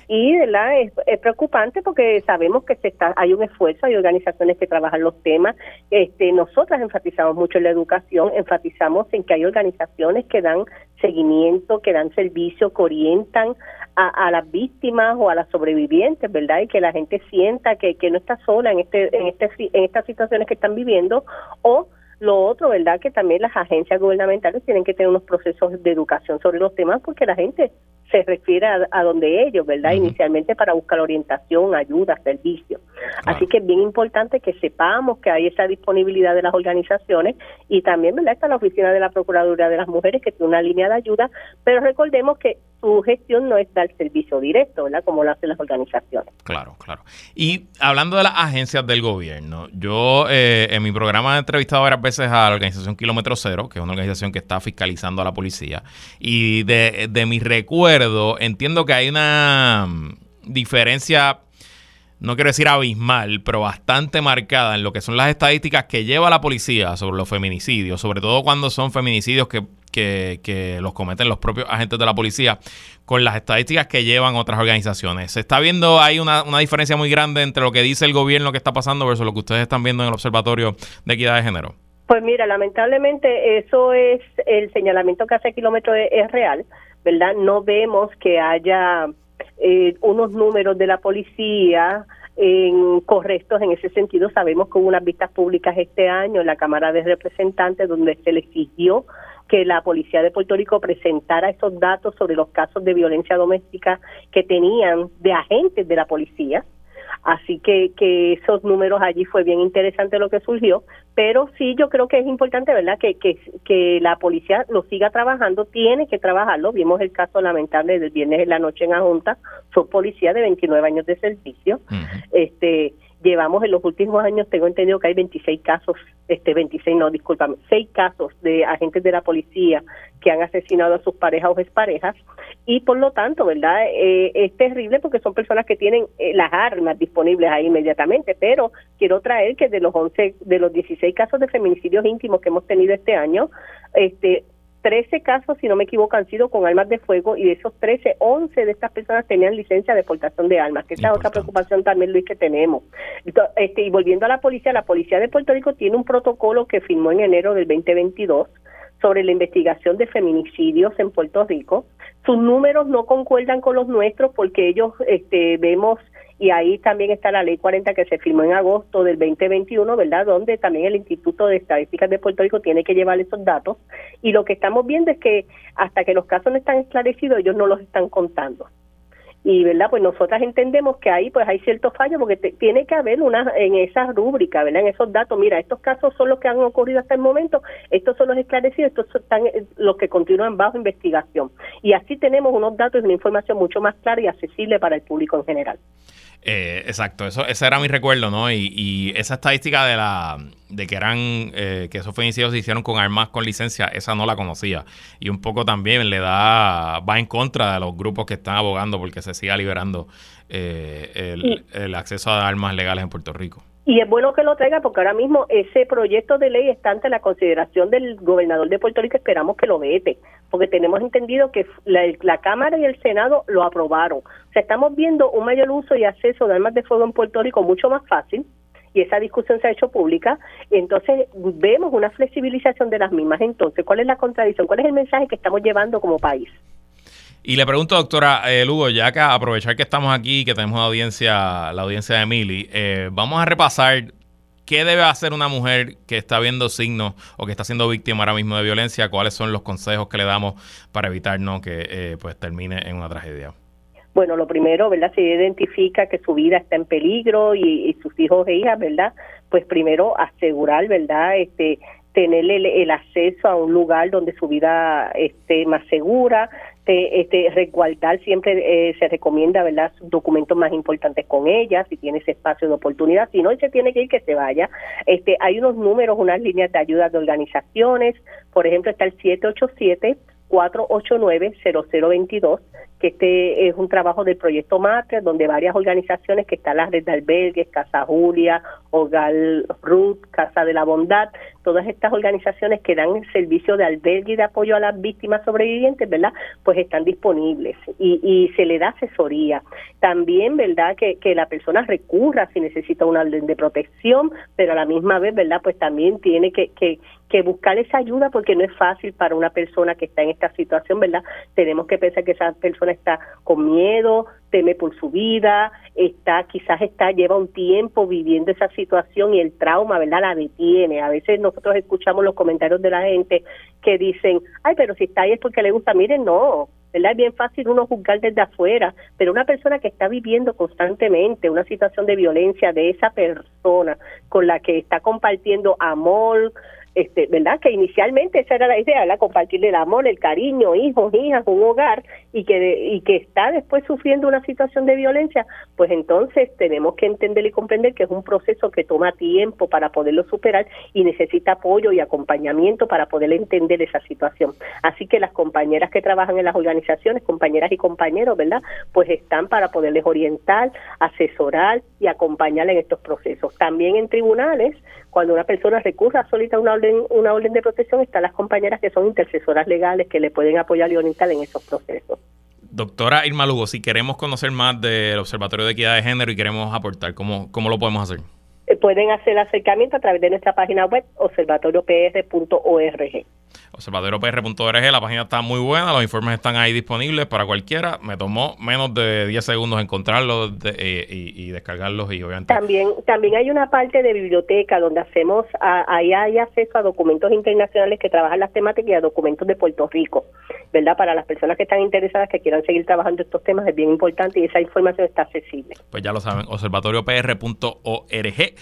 Y ¿verdad? Es, es, preocupante porque sabemos que se está, hay un esfuerzo, hay organizaciones que trabajan los temas. Este, nosotras enfatizamos mucho en la educación, enfatizamos en que hay organizaciones que dan seguimiento, que dan servicio, que orientan a, a, las víctimas o a las sobrevivientes, ¿verdad? Y que la gente sienta que, que no está sola en este, en este en estas situaciones que están viviendo o lo otro, ¿verdad? Que también las agencias gubernamentales tienen que tener unos procesos de educación sobre los temas porque la gente se refiere a, donde ellos, ¿verdad? Inicialmente para buscar orientación, ayuda, servicio. Así que es bien importante que sepamos que hay esa disponibilidad de las organizaciones y también, ¿verdad? Está la oficina de la Procuraduría de las Mujeres que tiene una línea de ayuda, pero recordemos que su gestión no es dar servicio directo, ¿verdad? Como lo hacen las organizaciones. Claro, claro. Y hablando de las agencias del gobierno, yo eh, en mi programa he entrevistado varias veces a la organización Kilómetro Cero, que es una organización que está fiscalizando a la policía, y de, de mi recuerdo entiendo que hay una mm, diferencia no quiero decir abismal, pero bastante marcada en lo que son las estadísticas que lleva la policía sobre los feminicidios, sobre todo cuando son feminicidios que que, los cometen los propios agentes de la policía con las estadísticas que llevan otras organizaciones. ¿Se está viendo hay una, una diferencia muy grande entre lo que dice el gobierno que está pasando versus lo que ustedes están viendo en el Observatorio de Equidad de Género? Pues mira, lamentablemente eso es el señalamiento que hace kilómetro es, real, ¿verdad? No vemos que haya eh, unos números de la policía en, correctos en ese sentido. Sabemos que hubo unas vistas públicas este año en la Cámara de Representantes donde se le exigió que la Policía de Puerto Rico presentara esos datos sobre los casos de violencia doméstica que tenían de agentes de la policía. Así que, que esos números allí fue bien interesante lo que surgió, pero sí yo creo que es importante, ¿verdad?, que, que, que la policía lo siga trabajando, tiene que trabajarlo. Vimos el caso lamentable del viernes en la noche en Ajunta, son policía de 29 años de servicio. este llevamos en los últimos años, tengo entendido que hay 26 casos, este 26 no, discúlpame, 6 casos de agentes de la policía que han asesinado a sus parejas o exparejas y por lo tanto, ¿verdad? Eh, es terrible porque son personas que tienen eh, las armas disponibles ahí inmediatamente, pero quiero traer que de los 11 de los 16 casos de feminicidios íntimos que hemos tenido este año, este 13 casos, si no me equivoco, han sido con armas de fuego y de esos 13, 11 de estas personas tenían licencia de portación de armas, que es otra preocupación también, Luis, que tenemos. Este, y volviendo a la policía, la policía de Puerto Rico tiene un protocolo que firmó en enero del 2022 sobre la investigación de feminicidios en Puerto Rico. Sus números no concuerdan con los nuestros porque ellos este, vemos y ahí también está la ley 40 que se firmó en agosto del 2021, ¿verdad? Donde también el Instituto de Estadísticas de Puerto Rico tiene que llevar esos datos. Y lo que estamos viendo es que hasta que los casos no están esclarecidos ellos no los están contando. Y verdad pues nosotras entendemos que ahí pues hay ciertos fallos porque tiene que haber una en esa rúbrica verdad en esos datos mira estos casos son los que han ocurrido hasta el momento estos son los esclarecidos estos son eh, los que continúan bajo investigación. Y así tenemos unos datos y una información mucho más clara y accesible para el público en general eh, exacto, eso, ese era mi recuerdo, ¿no? Y, esa estadística de la de que eran eh, que esos feminicidios se hicieron con armas con licencia, esa no la conocía. Y un poco también le da, va en contra de los grupos que están abogando porque se siga liberando eh, el, el acceso a armas legales en Puerto Rico. Y es bueno que lo traiga porque ahora mismo ese proyecto de ley está ante la consideración del gobernador de Puerto Rico. Esperamos que lo vete, porque tenemos entendido que la, Cámara y el Senado lo aprobaron. O sea, estamos viendo un mayor uso y acceso de armas de fuego en Puerto Rico mucho más fácil y esa discusión se ha hecho pública, entonces vemos una flexibilización de las mismas. Entonces, ¿cuál es la contradicción? ¿Cuál es el mensaje que estamos llevando como país? Y le pregunto, doctora eh, Lugo, ya que aprovechar que estamos aquí, que tenemos audiencia, la audiencia de Emily, eh, vamos a repasar qué debe hacer una mujer que está viendo signos o que está siendo víctima ahora mismo de violencia, cuáles son los consejos que le damos para evitar que eh, pues termine en una tragedia. Bueno, lo primero, ¿verdad? Si identifica que su vida está en peligro y, sus hijos e hijas, ¿verdad? Pues primero asegurar, ¿verdad? Este, tener el, acceso a un lugar donde su vida esté más segura, este, este, resguardar siempre eh, se recomienda, ¿verdad?, documentos más importantes con ella, si tiene ese espacio de oportunidad, si no, se tiene que ir, que se vaya. Este, hay unos números, unas líneas de ayuda de organizaciones, por ejemplo, está el 787 489-0022, que este es un trabajo del proyecto Matre, donde varias organizaciones, que está la red de albergues, Casa Julia, Hogar Ruth, Casa de la Bondad, todas estas organizaciones que dan el servicio de albergue y de apoyo a las víctimas sobrevivientes, ¿verdad? Pues están disponibles y, y se le da asesoría. También, ¿verdad? Que, que la persona recurra si necesita una orden de protección, pero a la misma vez, ¿verdad? Pues también tiene que, que, que buscar esa ayuda porque no es fácil para una persona que está en esta situación, ¿verdad? Tenemos que pensar que esa persona está con miedo, teme por su vida, está quizás está lleva un tiempo viviendo esa situación y el trauma, ¿verdad? La detiene. A veces nosotros escuchamos los comentarios de la gente que dicen, "Ay, pero si está ahí es porque le gusta." Miren, no, ¿verdad? Es bien fácil uno juzgar desde afuera, pero una persona que está viviendo constantemente una situación de violencia de esa persona con la que está compartiendo amor, este, ¿verdad? Que inicialmente esa era la idea, ¿verdad? Compartir el amor, el cariño, hijos, hijas, un hogar, y que, y que está después sufriendo una situación de violencia, pues entonces tenemos que entender y comprender que es un proceso que toma tiempo para poderlo superar y necesita apoyo y acompañamiento para poder entender esa situación. Así que las compañeras que trabajan en las organizaciones, compañeras y compañeros, ¿verdad? Pues están para poderles orientar, asesorar y acompañar en estos procesos. También en tribunales, cuando una persona recurra a solicitar una orden, una orden de protección, están las compañeras que son intercesoras legales que le pueden apoyar y orientar en esos procesos. Doctora Irma Lugo, si queremos conocer más del Observatorio de Equidad de Género y queremos aportar, ¿cómo, cómo lo podemos hacer? Eh, pueden hacer acercamiento a través de nuestra página web observatoriopr.org. Observatoriopr.org, la página está muy buena, los informes están ahí disponibles para cualquiera. Me tomó menos de 10 segundos encontrarlos eh, y, descargarlos y obviamente... También, también hay una parte de biblioteca donde hacemos, ahí hay acceso a documentos internacionales que trabajan las temáticas y a documentos de Puerto Rico, ¿verdad? Para las personas que están interesadas, que quieran seguir trabajando estos temas, es bien importante y esa información está accesible. Pues ya lo saben, observatoriopr.org.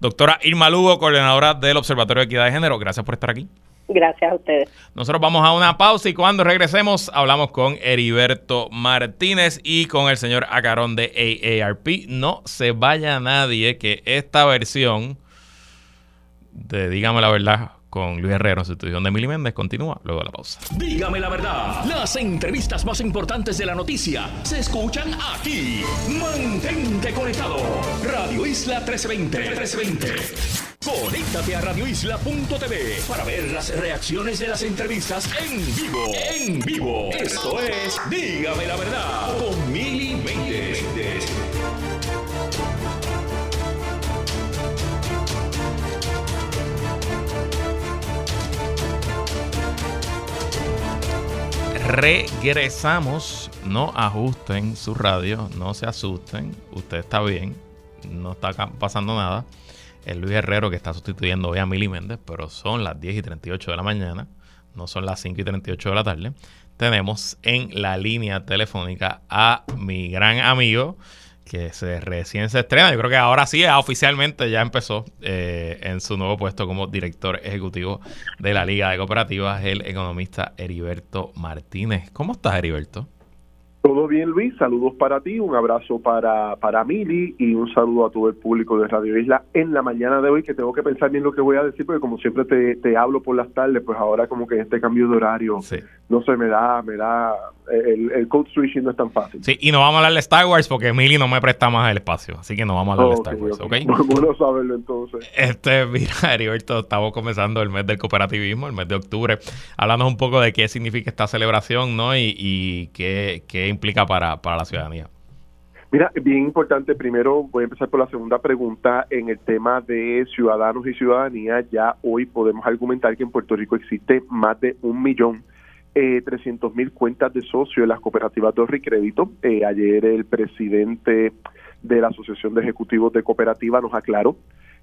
Doctora Irma Lugo, coordinadora del Observatorio de Equidad de Género, gracias por estar aquí. Gracias a ustedes. Nosotros vamos a una pausa y cuando regresemos hablamos con Heriberto Martínez y con el señor Acarón de AARP. No se vaya nadie que esta versión de Dígame la verdad con Luis Herrero en su estudio de Mili Méndez continúa luego de la pausa. Dígame la verdad, las entrevistas más importantes de la noticia se escuchan aquí. Mantente conectado. Radio Isla 1320. 1320. Conéctate a radioisla.tv para ver las reacciones de las entrevistas en vivo. En vivo. Esto es Dígame la verdad con Mili Regresamos. No ajusten su radio, no se asusten. Usted está bien, no está pasando nada el Luis Herrero que está sustituyendo hoy a Mili Méndez, pero son las 10 y 38 de la mañana, no son las 5 y 38 de la tarde. Tenemos en la línea telefónica a mi gran amigo que se recién se estrena. Yo creo que ahora sí, oficialmente ya empezó eh, en su nuevo puesto como director ejecutivo de la Liga de Cooperativas, el economista Heriberto Martínez. ¿Cómo estás, Heriberto? Todo bien, Luis. Saludos para ti, un abrazo para, para Mili y un saludo a todo el público de Radio Isla en la mañana de hoy, que tengo que pensar bien lo que voy a decir, porque como siempre te, te hablo por las tardes, pues ahora como que este cambio de horario, no sé, me da, me da, el, el code switching no es tan fácil. Sí, y no vamos a hablar de Star Wars porque Mili no me presta más el espacio, así que no vamos a hablar de Star Wars, ¿ok? Bueno (laughs) saberlo entonces. Este, (laughs) mira, Heriberto, estamos comenzando el mes del cooperativismo, el mes de octubre. Hablando un poco de qué significa esta celebración, ¿no? Y, y qué, qué implica para, para la ciudadanía. Mira, bien importante, primero voy a empezar por la segunda pregunta en el tema de ciudadanos y ciudadanía. Ya hoy podemos argumentar que en Puerto Rico existe más de un millón eh, trescientos mil cuentas de socios en las cooperativas de y crédito. Eh, ayer el presidente de la Asociación de Ejecutivos de Cooperativa nos aclaró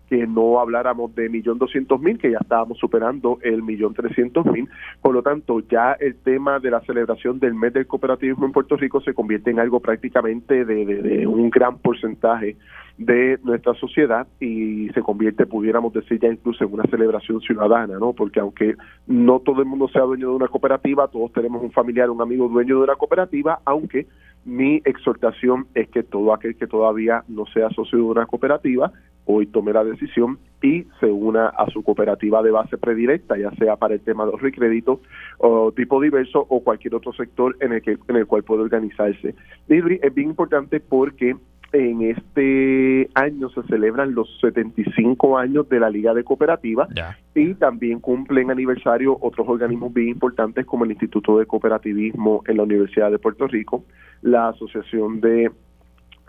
que no habláramos de millón doscientos mil, que ya estábamos superando el millón trescientos mil. Por lo tanto, ya el tema de la celebración del mes del cooperativismo en Puerto Rico se convierte en algo prácticamente de, de un gran porcentaje de nuestra sociedad y se convierte, pudiéramos decir ya incluso en una celebración ciudadana, ¿no? Porque aunque no todo el mundo sea dueño de una cooperativa, todos tenemos un familiar, un amigo dueño de una cooperativa, aunque mi exhortación es que todo aquel que todavía no sea socio de una cooperativa hoy tome la decisión y se una a su cooperativa de base predirecta, ya sea para el tema de los crédito o tipo diverso o cualquier otro sector en el que en el cual puede organizarse. Y es bien importante porque en este año se celebran los 75 años de la Liga de Cooperativas y también cumplen aniversario otros organismos bien importantes como el Instituto de Cooperativismo en la Universidad de Puerto Rico, la Asociación de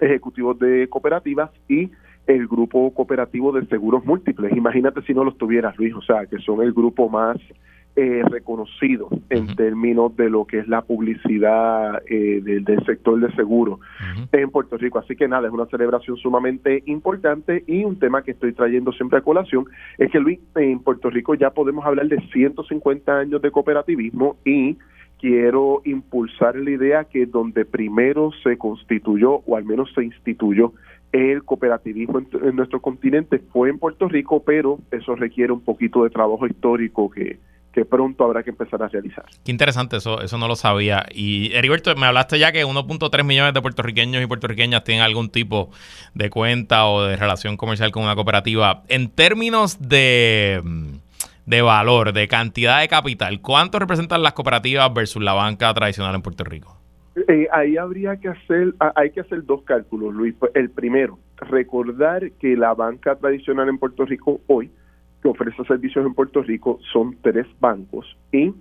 Ejecutivos de Cooperativas y el Grupo Cooperativo de Seguros Múltiples. Imagínate si no los tuvieras, Luis, o sea, que son el grupo más eh, reconocido en términos de lo que es la publicidad eh, del, sector de seguro en Puerto Rico. Así que nada, es una celebración sumamente importante y un tema que estoy trayendo siempre a colación es que Luis, en Puerto Rico ya podemos hablar de 150 años de cooperativismo y quiero impulsar la idea que donde primero se constituyó o al menos se instituyó el cooperativismo en, nuestro continente fue en Puerto Rico, pero eso requiere un poquito de trabajo histórico que, pronto habrá que empezar a realizar. Qué interesante, eso eso no lo sabía. Y Heriberto, me hablaste ya que 1.3 millones de puertorriqueños y puertorriqueñas tienen algún tipo de cuenta o de relación comercial con una cooperativa. En términos de, de valor, de cantidad de capital, ¿cuánto representan las cooperativas versus la banca tradicional en Puerto Rico? Eh, ahí habría que hacer, hay que hacer dos cálculos, Luis. El primero, recordar que la banca tradicional en Puerto Rico hoy, que ofrece servicios en Puerto Rico, son tres bancos y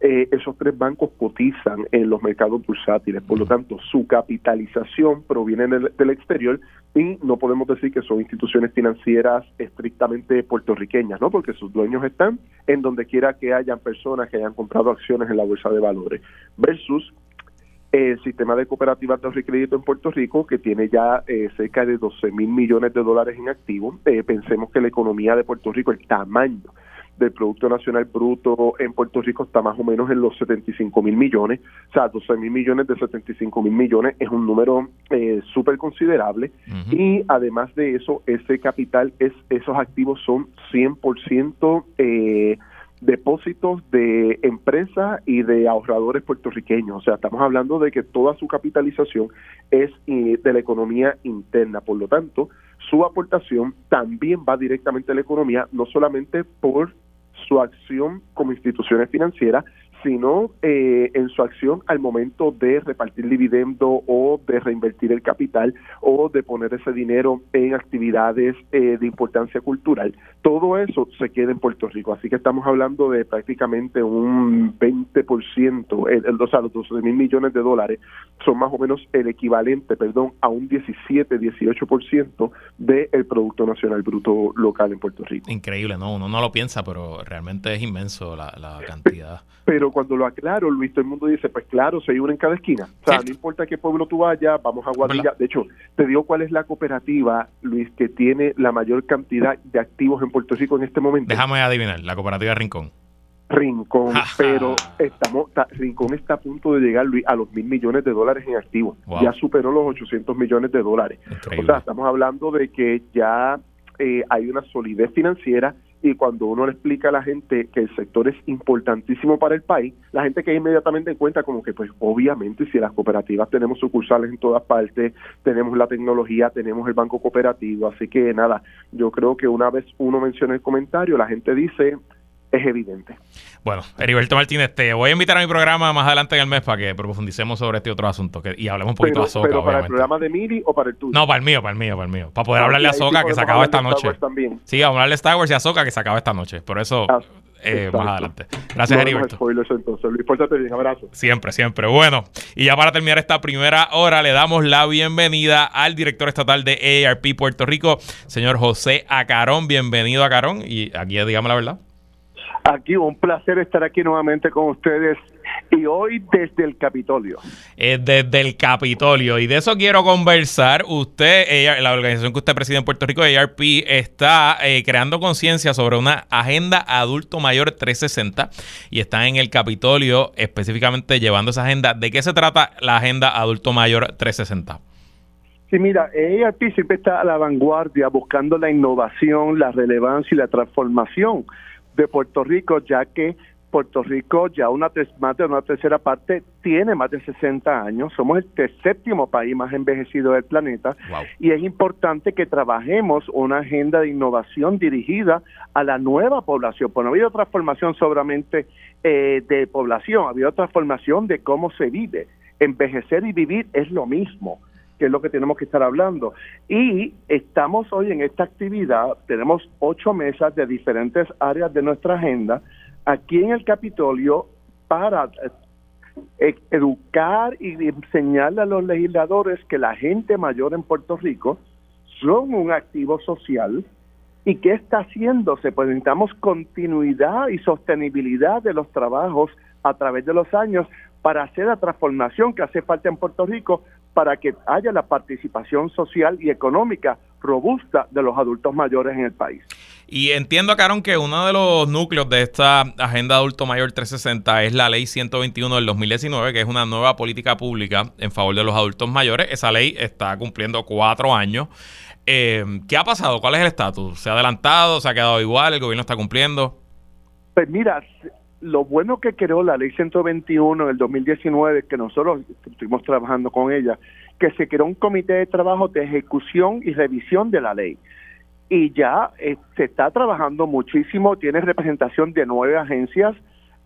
eh, esos tres bancos cotizan en los mercados bursátiles, por lo tanto su capitalización proviene del, exterior y no podemos decir que son instituciones financieras estrictamente puertorriqueñas, ¿no? Porque sus dueños están en donde quiera que hayan personas que hayan comprado acciones en la bolsa de valores, versus el sistema de cooperativas de ahorro y crédito en Puerto Rico, que tiene ya eh, cerca de 12 mil millones de dólares en activos. Eh, pensemos que la economía de Puerto Rico, el tamaño del Producto Nacional Bruto en Puerto Rico está más o menos en los 75 mil millones. O sea, 12 mil millones de 75 mil millones es un número eh, súper considerable. Y además de eso, ese capital, es esos activos son 100% eh, depósitos de empresas y de ahorradores puertorriqueños. O sea, estamos hablando de que toda su capitalización es eh, de la economía interna. Por lo tanto, su aportación también va directamente a la economía, no solamente por su acción como instituciones financieras, sino eh, en su acción al momento de repartir dividendo o de reinvertir el capital o de poner ese dinero en actividades eh, de importancia cultural. Todo eso se queda en Puerto Rico, así que estamos hablando de prácticamente un 20%, el, el, o sea, los 12 mil millones de dólares son más o menos el equivalente, perdón, a un 17, 18% del Producto Nacional Bruto local en Puerto Rico. Increíble, ¿no? Uno no lo piensa, pero realmente es inmenso la, la cantidad. Pero cuando lo aclaro, Luis, todo el mundo dice, pues claro, se hay una en cada esquina. O sea, no importa qué pueblo tú vayas, vamos a Guadilla. De hecho, te digo cuál es la cooperativa, Luis, que tiene la mayor cantidad de activos en Puerto Rico en este momento. Déjame adivinar, la cooperativa Rincón. Rincón, pero estamos Rincón está a punto de llegar Luis, a los mil millones de dólares en activos. Ya superó los 800 millones de dólares. O sea, estamos hablando de que ya eh, hay una solidez financiera y cuando uno le explica a la gente que el sector es importantísimo para el país, la gente queda inmediatamente en cuenta como que pues obviamente si las cooperativas tenemos sucursales en todas partes, tenemos la tecnología, tenemos el banco cooperativo, así que nada, yo creo que una vez uno menciona el comentario, la gente dice, es evidente. Bueno, Heriberto Martínez, te voy a invitar a mi programa más adelante en el mes para que profundicemos sobre este otro asunto que, y hablemos un poquito de Azoka. ¿Pero para el programa de Miri o para el tuyo? No, para el mío, para el mío, para el mío. Para poder ah, hablarle a Azoka que se acaba esta noche. Sí, vamos a hablarle a Star Wars y a Azoka que se acaba esta noche. Por eso, ah, eh, más adelante. Gracias, Heriberto. entonces. Luis, pórtate bien. Abrazo. Siempre, siempre. Bueno, y ya para terminar esta primera hora, le damos la bienvenida al director estatal de AARP Puerto Rico, señor José Acarón. Bienvenido, Acarón. Y aquí, digamos la verdad. Aquí un placer estar aquí nuevamente con ustedes y hoy desde el Capitolio. Eh, desde el Capitolio. Y de eso quiero conversar. Usted, la organización que usted preside en Puerto Rico, ARP, está eh, creando conciencia sobre una agenda adulto mayor 360 y está en el Capitolio específicamente llevando esa agenda. ¿De qué se trata la agenda adulto mayor 360? Sí, mira, ARP siempre está a la vanguardia buscando la innovación, la relevancia y la transformación de Puerto Rico, ya que Puerto Rico ya una más de una tercera parte tiene más de 60 años, somos el séptimo país más envejecido del planeta. Y es importante que trabajemos una agenda de innovación dirigida a la nueva población, pues no ha habido transformación solamente eh, de población, ha habido transformación de cómo se vive. Envejecer y vivir es lo mismo que es lo que tenemos que estar hablando. Y estamos hoy en esta actividad, tenemos ocho mesas de diferentes áreas de nuestra agenda aquí en el Capitolio para eh, educar y enseñarle a los legisladores que la gente mayor en Puerto Rico son un activo social y qué está haciéndose. Pues necesitamos continuidad y sostenibilidad de los trabajos a través de los años para hacer la transformación que hace falta en Puerto Rico para que haya la participación social y económica robusta de los adultos mayores en el país. Y entiendo, Caron, que uno de los núcleos de esta Agenda Adulto Mayor 360 es la Ley 121 del 2019, que es una nueva política pública en favor de los adultos mayores. Esa ley está cumpliendo cuatro años. Eh, ¿Qué ha pasado? ¿Cuál es el estatus? ¿Se ha adelantado? ¿Se ha quedado igual? ¿El gobierno está cumpliendo? Pues mira, lo bueno que creó la ley 121 del 2019, que nosotros estuvimos trabajando con ella, que se creó un comité de trabajo de ejecución y revisión de la ley. Y ya eh, se está trabajando muchísimo, tiene representación de nueve agencias.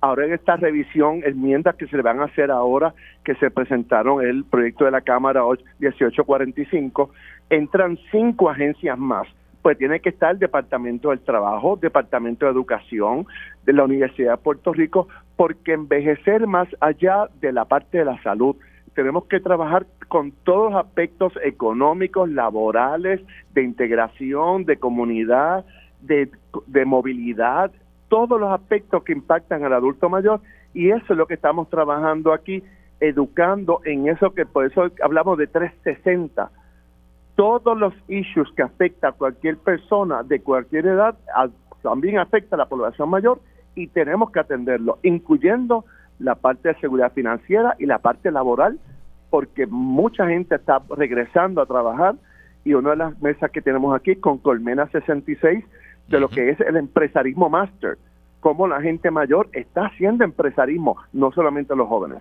Ahora en esta revisión, enmiendas que se le van a hacer ahora, que se presentaron el proyecto de la Cámara 1845, entran cinco agencias más pues tiene que estar el Departamento del Trabajo, Departamento de Educación de la Universidad de Puerto Rico, porque envejecer más allá de la parte de la salud, tenemos que trabajar con todos los aspectos económicos, laborales, de integración, de comunidad, de, de movilidad, todos los aspectos que impactan al adulto mayor. Y eso es lo que estamos trabajando aquí, educando en eso que por eso hablamos de 360 todos los issues que afecta a cualquier persona de cualquier edad también afecta a la población mayor y tenemos que atenderlo, incluyendo la parte de seguridad financiera y la parte laboral, porque mucha gente está regresando a trabajar y una de las mesas que tenemos aquí con Colmena 66 de lo que es el empresarismo master, cómo la gente mayor está haciendo empresarismo, no solamente los jóvenes.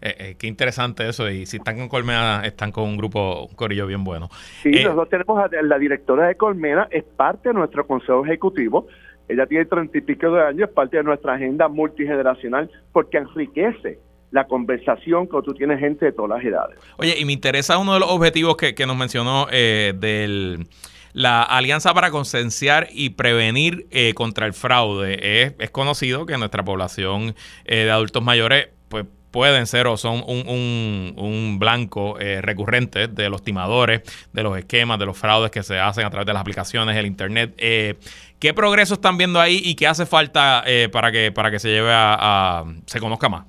Eh, eh, qué interesante eso. Y si están con Colmena, están con un grupo, un corillo bien bueno. Sí, eh, nosotros tenemos a la directora de Colmena, es parte de nuestro consejo ejecutivo. Ella tiene treinta y pico de años, es parte de nuestra agenda multigeneracional, porque enriquece la conversación que tú tienes gente de todas las edades. Oye, y me interesa uno de los objetivos que, que nos mencionó eh, del la Alianza para Concienciar y Prevenir contra el Fraude. Es, es, conocido que nuestra población de adultos mayores pues pueden ser o son un, un, blanco eh, recurrente de los timadores, de los esquemas, de los fraudes que se hacen a través de las aplicaciones, el Internet. Eh, ¿Qué progreso están viendo ahí y qué hace falta eh, para, que, para que se lleve a, se conozca más?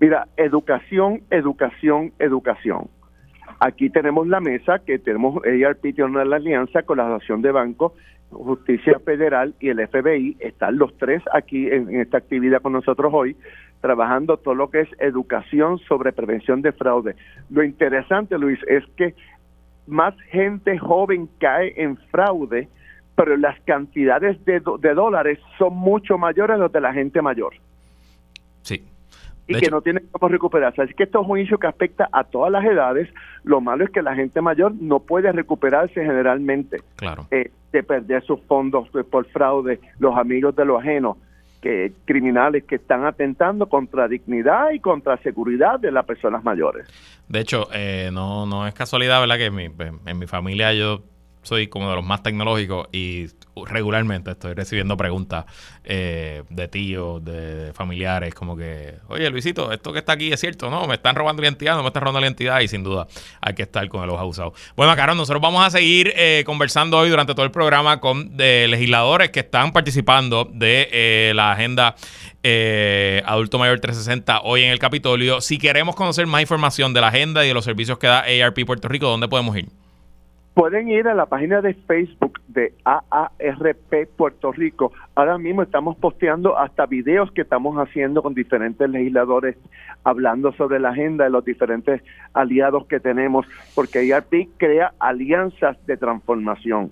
Mira, educación, educación, educación. Aquí tenemos la mesa que tenemos, ARP tiene la alianza con la Asociación de Bancos, Justicia Federal y el FBI. Están los tres aquí en esta actividad con nosotros hoy trabajando todo lo que es educación sobre prevención de fraude. Lo interesante, Luis, es que más gente joven cae en fraude, pero las cantidades de, de dólares son mucho mayores a las de la gente mayor. Sí. y que no tienen cómo recuperarse. Así que esto es un issue que afecta a todas las edades. Lo malo es que la gente mayor no puede recuperarse generalmente claro. Eh, de perder sus fondos por fraude, los amigos de lo ajeno que criminales que están atentando contra dignidad y contra seguridad de las personas mayores. De hecho, eh, no, no es casualidad, ¿verdad? Que en mi, en mi familia yo soy como de los más tecnológicos y regularmente estoy recibiendo preguntas eh, de tíos, de familiares, como que, oye Luisito, esto que está aquí es cierto, ¿no? Me están robando la identidad, no me están robando la identidad y sin duda hay que estar con los abusados. Bueno, Carol, nosotros vamos a seguir eh, conversando hoy durante todo el programa con de legisladores que están participando de eh, la agenda Adulto Mayor 360 hoy en el Capitolio. Si queremos conocer más información de la agenda y de los servicios que da ARP Puerto Rico, ¿dónde podemos ir? Pueden ir a la página de Facebook de AARP Puerto Rico. Ahora mismo estamos posteando hasta videos que estamos haciendo con diferentes legisladores hablando sobre la agenda de los diferentes aliados que tenemos, porque ARP crea alianzas de transformación.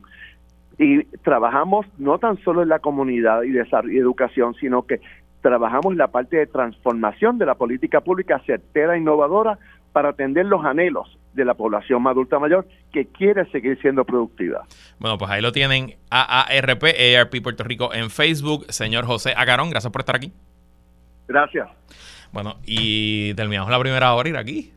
Y trabajamos no tan solo en la comunidad y, y educación, sino que trabajamos la parte de transformación de la política pública certera e innovadora para atender los anhelos de la población adulta mayor que quiere seguir siendo productiva. Bueno, pues ahí lo tienen, AARP, ARP Puerto Rico en Facebook. Señor José Agarón, gracias por estar aquí. Gracias. Bueno, y terminamos la primera hora ir aquí.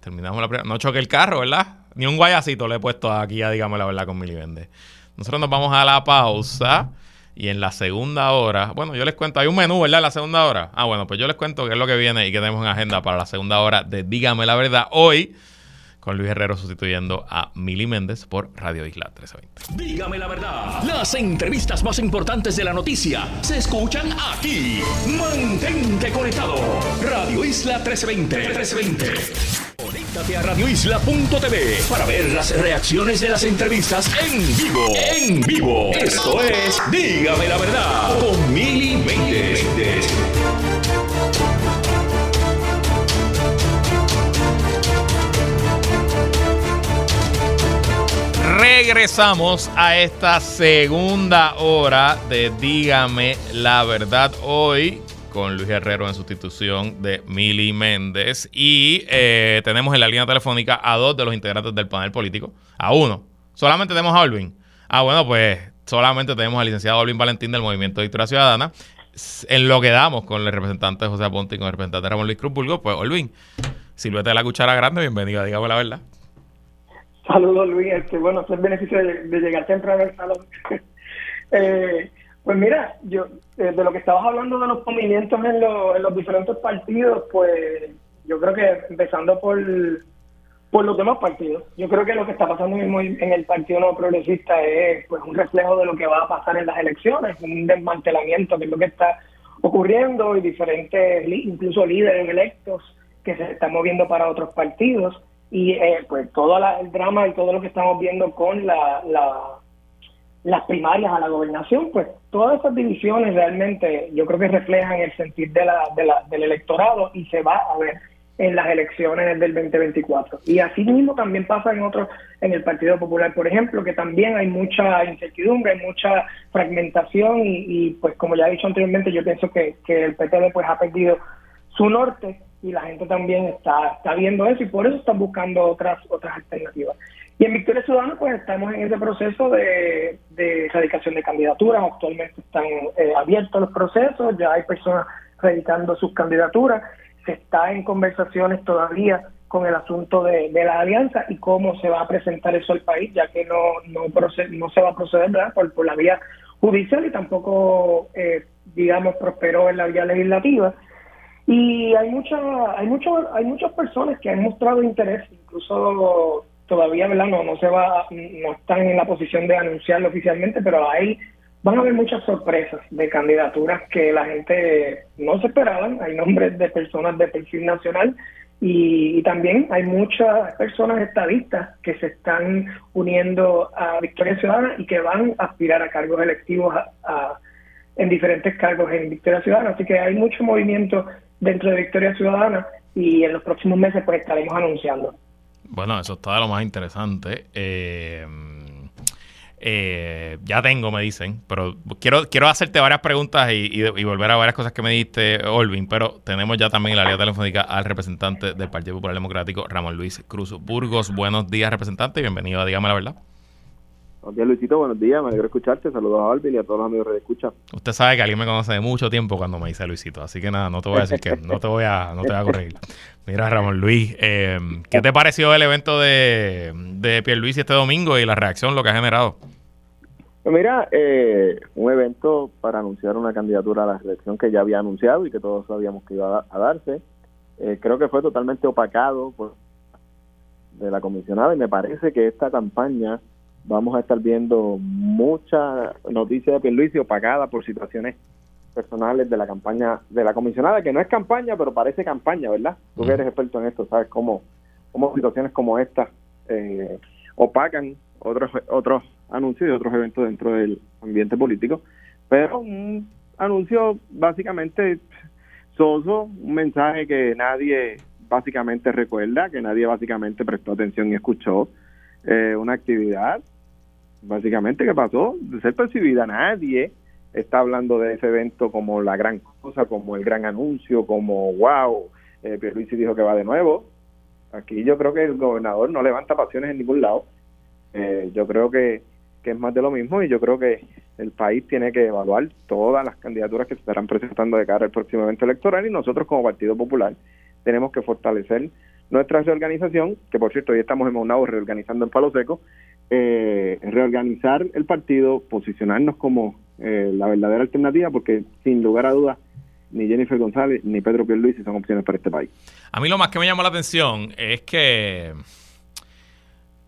terminamos la primera. No choque el carro, ¿verdad? Ni un guayacito le he puesto aquí a Dígame la verdad con Mili Vende. Nosotros nos vamos a la pausa. Y en la segunda hora, bueno, yo les cuento, hay un menú, ¿verdad? En la segunda hora. Ah, bueno, pues yo les cuento qué es lo que viene y qué tenemos en agenda para la segunda hora de Dígame la verdad. Hoy con Luis Herrero sustituyendo a Mili Méndez por Radio Isla 1320. Dígame la verdad, las entrevistas más importantes de la noticia se escuchan aquí. Mantente conectado. Radio Isla 1320. 1320. Conéctate a radioisla.tv para ver las reacciones de las entrevistas en vivo. En vivo. Esto es Dígame la verdad con Mili Méndez. Regresamos a esta segunda hora de Dígame la verdad hoy con Luis Herrero en sustitución de Mili Méndez y eh, tenemos en la línea telefónica a dos de los integrantes del panel político, a uno. Solamente tenemos a Olvin. Ah, bueno, pues solamente tenemos al licenciado Olvin Valentín del Movimiento de Victoria Ciudadana. En lo que damos con el representante José Aponte y con el representante Ramón Luis Cruz Burgos, pues Olvin, silueta de la cuchara grande, bienvenido Dígame la verdad. Saludos, Luis. Este, bueno, es el beneficio de, llegar temprano al salón. (laughs) eh, pues mira, yo eh, de lo que estabas hablando de los movimientos en, en, los diferentes partidos, pues yo creo que empezando por, por los demás partidos, yo creo que lo que está pasando mismo en el Partido No Progresista es pues un reflejo de lo que va a pasar en las elecciones, un desmantelamiento que es lo que está ocurriendo y diferentes, incluso líderes electos que se están moviendo para otros partidos y eh, pues todo el drama y todo lo que estamos viendo con la, las primarias a la gobernación, pues todas esas divisiones realmente yo creo que reflejan el sentir de la, de la, del electorado y se va a ver en las elecciones del 2024. Y así mismo también pasa en otros, en el Partido Popular, por ejemplo, que también hay mucha incertidumbre, hay mucha fragmentación y, y pues como ya he dicho anteriormente, yo pienso que, que el PTD pues ha perdido su norte y la gente también está, está viendo eso y por eso están buscando otras otras alternativas. Y en Victoria Ciudadana pues estamos en ese proceso de, de erradicación de candidaturas, actualmente están eh, abiertos los procesos, ya hay personas radicando sus candidaturas, se está en conversaciones todavía con el asunto de, la alianza y cómo se va a presentar eso al país, ya que no no, no se va a proceder Por, por la vía judicial y tampoco, eh, digamos, prosperó en la vía legislativa. Y hay mucha, hay mucho, hay muchas personas que han mostrado interés, incluso todavía ¿verdad? No, no se va, no están en la posición de anunciarlo oficialmente, pero hay van a haber muchas sorpresas de candidaturas que la gente no se esperaban. Hay nombres de personas de perfil nacional y, también hay muchas personas estadistas que se están uniendo a Victoria Ciudadana y que van a aspirar a cargos electivos en diferentes cargos en Victoria Ciudadana. Así que hay mucho movimiento dentro de Victoria Ciudadana y en los próximos meses pues estaremos anunciando. Bueno, eso está de lo más interesante. Eh, eh, ya tengo, me dicen, pero quiero, quiero hacerte varias preguntas y, volver a varias cosas que me diste, Olvin, pero tenemos ya también en la línea telefónica al representante del Partido Popular Democrático, Ramón Luis Cruz Burgos. Buenos días, representante, y bienvenido a Dígame la Verdad. Buenos días, Luisito. Buenos días. Me alegro escucharte. Saludos a Alvin y a todos los amigos de Escucha. Usted sabe que alguien me conoce de mucho tiempo cuando me dice Luisito. Así que nada, no te voy a decir que no te voy a, no te voy a corregir. Mira, Ramón Luis, eh, ¿qué te pareció el evento de, de Luis este domingo y la reacción, lo que ha generado? Pues mira, eh, un evento para anunciar una candidatura a la elección que ya había anunciado y que todos sabíamos que iba a, darse. Eh, creo que fue totalmente opacado por de la comisionada y me parece que esta campaña vamos a estar viendo mucha noticia de Pierluisi opacada por situaciones personales de la campaña de la comisionada, que no es campaña, pero parece campaña, ¿verdad? Tú que eres experto en esto, sabes cómo, cómo situaciones como esta eh, opacan otros otros anuncios y otros eventos dentro del ambiente político. Pero un anuncio básicamente soso, un mensaje que nadie básicamente recuerda, que nadie básicamente prestó atención y escuchó, eh, una actividad básicamente que pasó de ser percibida. Nadie está hablando de ese evento como la gran cosa, como el gran anuncio, como wow, eh, Pierluisi dijo que va de nuevo. Aquí yo creo que el gobernador no levanta pasiones en ningún lado. Eh, yo creo que, que es más de lo mismo y yo creo que el país tiene que evaluar todas las candidaturas que se estarán presentando de cara al próximo evento electoral y nosotros como Partido Popular tenemos que fortalecer nuestra reorganización, que por cierto hoy estamos en Maunabo reorganizando en Palo Seco, eh, reorganizar el partido, posicionarnos como eh, la verdadera alternativa, porque sin lugar a dudas ni Jennifer González ni Pedro Pierluisi son opciones para este país. A mí lo más que me llamó la atención es que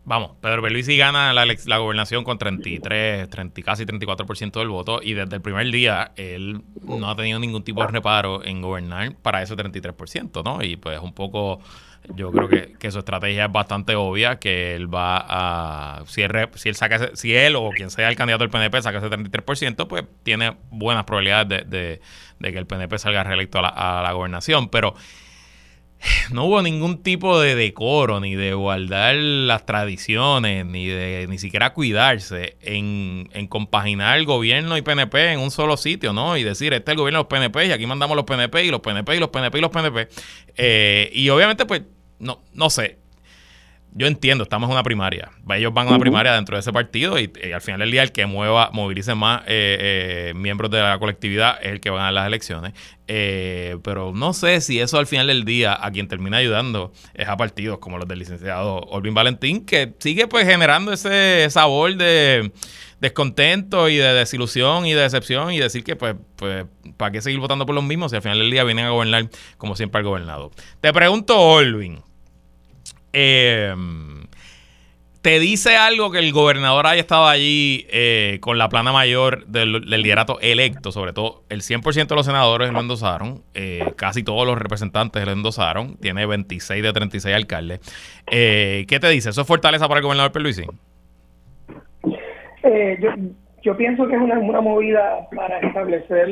Vamos, Pedro Pierluisi gana la, gobernación con 33, 30, casi 34% del voto y desde el primer día él no ha tenido ningún tipo de reparo en gobernar para ese 33%, ¿no? Y pues un poco, yo creo que, su estrategia es bastante obvia, que él va a, si él, si él saca si él o quien sea el candidato del PNP saca ese 33%, pues tiene buenas probabilidades de, que el PNP salga reelecto a la, a la gobernación, pero no hubo ningún tipo de decoro, ni de guardar las tradiciones, ni de ni siquiera cuidarse en, en compaginar el gobierno y PNP en un solo sitio, ¿no? Y decir, este es el gobierno de los PNP y aquí mandamos los PNP y los PNP y los PNP y los PNP. Eh, y obviamente, pues, no, no sé, yo entiendo, estamos en una primaria. Ellos van a una primaria dentro de ese partido y, al final del día el que mueva, movilice más eh, eh, miembros de la colectividad es el que va a ganar las elecciones. Eh, pero no sé si eso al final del día a quien termina ayudando es a partidos como los del licenciado Olvin Valentín, que sigue pues generando ese sabor de descontento y de desilusión y de decepción y decir que pues, pues ¿para qué seguir votando por los mismos si al final del día vienen a gobernar como siempre al gobernado? Te pregunto, Olvin. Eh, ¿Te dice algo que el gobernador haya estado allí eh, con la plana mayor del, liderato electo? Sobre todo, el 100% de los senadores lo endosaron, eh, casi todos los representantes lo endosaron, tiene 26 de 36 alcaldes. Eh, ¿Qué te dice? ¿Eso es fortaleza para el gobernador Perluisi? Eh, yo, yo pienso que es una, una movida para establecer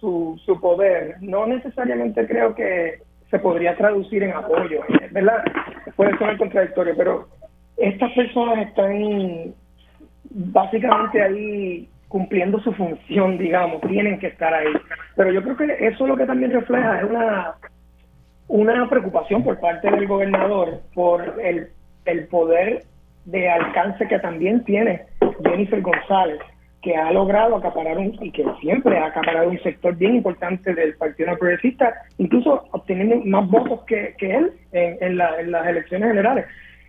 su, su poder. No necesariamente creo que se podría traducir en apoyo, ¿verdad? Puede ser contradictorio, pero estas personas están básicamente ahí cumpliendo su función, digamos, tienen que estar ahí. Pero yo creo que eso lo que también refleja es una, una preocupación por parte del gobernador por el, el poder de alcance que también tiene Jennifer González que ha logrado acaparar un, y que siempre ha acaparado un sector bien importante del Partido Progresista, incluso obteniendo más votos que, que él en, en, las elecciones generales.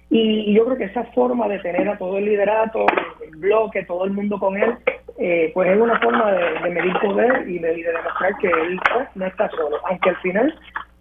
Y, yo creo que esa forma de tener a todo el liderato, el bloque, todo el mundo con él, eh, pues es una forma de, medir poder y de, demostrar que él pues, no está solo. Aunque al final,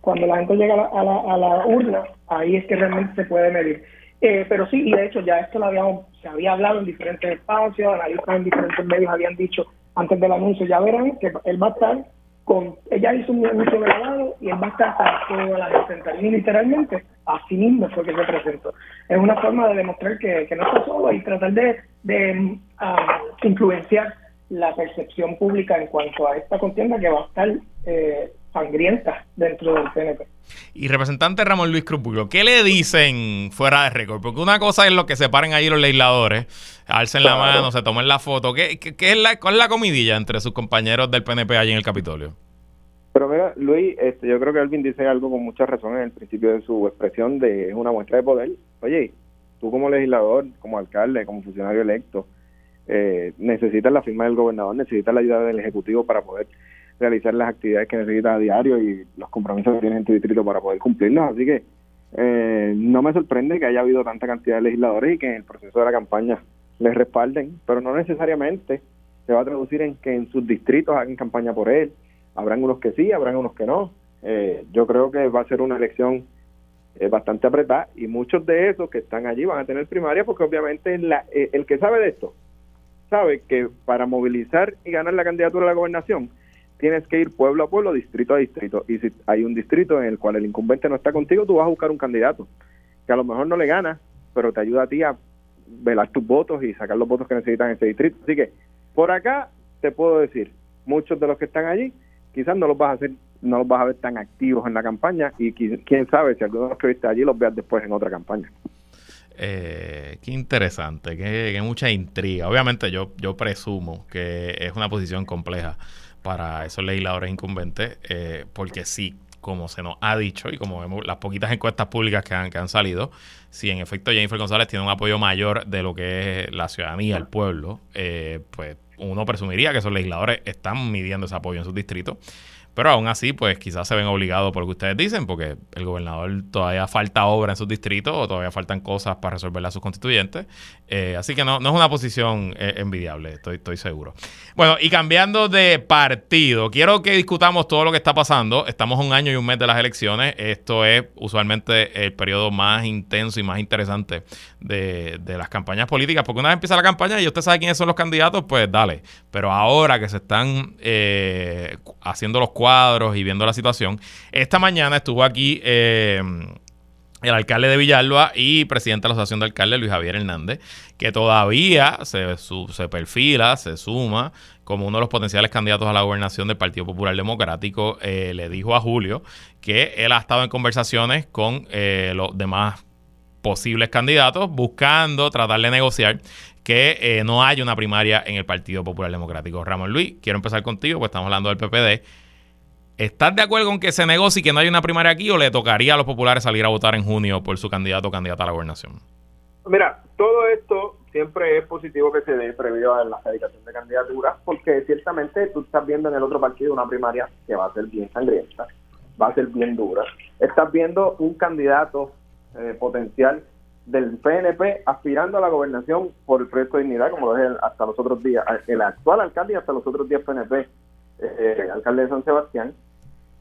cuando la gente llega a la, a la urna, ahí es que realmente se puede medir. Eh, pero sí, y de hecho ya esto lo habíamos, se había hablado en diferentes espacios, analistas en diferentes medios habían dicho antes del anuncio, ya verán que él va a estar con, ella hizo un anuncio grabado y él va a estar para toda la gente, y literalmente así mismo fue que se presentó. Es una forma de demostrar que, no está solo y tratar de, de ah, influenciar la percepción pública en cuanto a esta contienda que va a estar eh, sangrienta dentro del PNP. Y representante Ramón Luis Cruz ¿qué le dicen fuera de récord? Porque una cosa es lo que se paren ahí los legisladores, alcen la mano, se tomen la foto. ¿Qué, qué, es la, ¿Cuál es la comidilla entre sus compañeros del PNP allí en el Capitolio? Pero mira, Luis, este, yo creo que Alvin dice algo con mucha razón en el principio de su expresión de es una muestra de poder. Oye, tú como legislador, como alcalde, como funcionario electo, eh, necesitas la firma del gobernador, necesitas la ayuda del Ejecutivo para poder realizar las actividades que necesita a diario y los compromisos que tiene en tu distrito para poder cumplirlos. Así que eh, no me sorprende que haya habido tanta cantidad de legisladores y que en el proceso de la campaña les respalden, pero no necesariamente se va a traducir en que en sus distritos hagan campaña por él. Habrán unos que sí, habrán unos que no. Eh, yo creo que va a ser una elección eh, bastante apretada y muchos de esos que están allí van a tener primaria porque obviamente la, el que sabe de esto sabe que para movilizar y ganar la candidatura a la gobernación tienes que ir pueblo a pueblo, distrito a distrito. Y si hay un distrito en el cual el incumbente no está contigo, tú vas a buscar un candidato que a lo mejor no le gana, pero te ayuda a ti a velar tus votos y sacar los votos que necesitan en ese distrito. Así que por acá te puedo decir, muchos de los que están allí, quizás no los vas a hacer, no los vas a ver tan activos en la campaña y quién sabe si algunos que viste allí los veas después en otra campaña. Eh, qué interesante, qué, qué, mucha intriga. Obviamente yo, yo presumo que es una posición compleja para esos legisladores incumbentes, eh, porque sí, como se nos ha dicho y como vemos las poquitas encuestas públicas que han, que han salido, si en efecto Jennifer González tiene un apoyo mayor de lo que es la ciudadanía, el pueblo, eh, pues uno presumiría que esos legisladores están midiendo ese apoyo en sus distritos. Pero aún así, pues quizás se ven obligados por lo que ustedes dicen, porque el gobernador todavía falta obra en sus distritos o todavía faltan cosas para resolverla a sus constituyentes. Eh, así que no, no es una posición eh, envidiable, estoy, estoy seguro. Bueno, y cambiando de partido, quiero que discutamos todo lo que está pasando. Estamos un año y un mes de las elecciones. Esto es usualmente el periodo más intenso y más interesante de, de las campañas políticas, porque una vez empieza la campaña y usted sabe quiénes son los candidatos, pues dale. Pero ahora que se están eh, haciendo los cuadros y viendo la situación. Esta mañana estuvo aquí eh, el alcalde de Villalba y presidente de la Asociación de Alcaldes, Luis Javier Hernández, que todavía se, se perfila, se suma como uno de los potenciales candidatos a la gobernación del Partido Popular Democrático. Eh, le dijo a Julio que él ha estado en conversaciones con eh, los demás posibles candidatos buscando tratar de negociar que no haya una primaria en el Partido Popular Democrático. Ramón Luis, quiero empezar contigo, pues estamos hablando del PPD. ¿Estás de acuerdo con que se negocie y que no haya una primaria aquí o le tocaría a los populares salir a votar en junio por su candidato o candidata a la gobernación? Mira, todo esto siempre es positivo que se dé previo a la dedicación de candidaturas, porque ciertamente tú estás viendo en el otro partido una primaria que va a ser bien sangrienta, va a ser bien dura. Estás viendo un candidato eh, potencial del PNP aspirando a la gobernación por el proyecto de dignidad, como lo es hasta los otros días, el actual alcalde y hasta los otros días PNP, eh, alcalde de San Sebastián.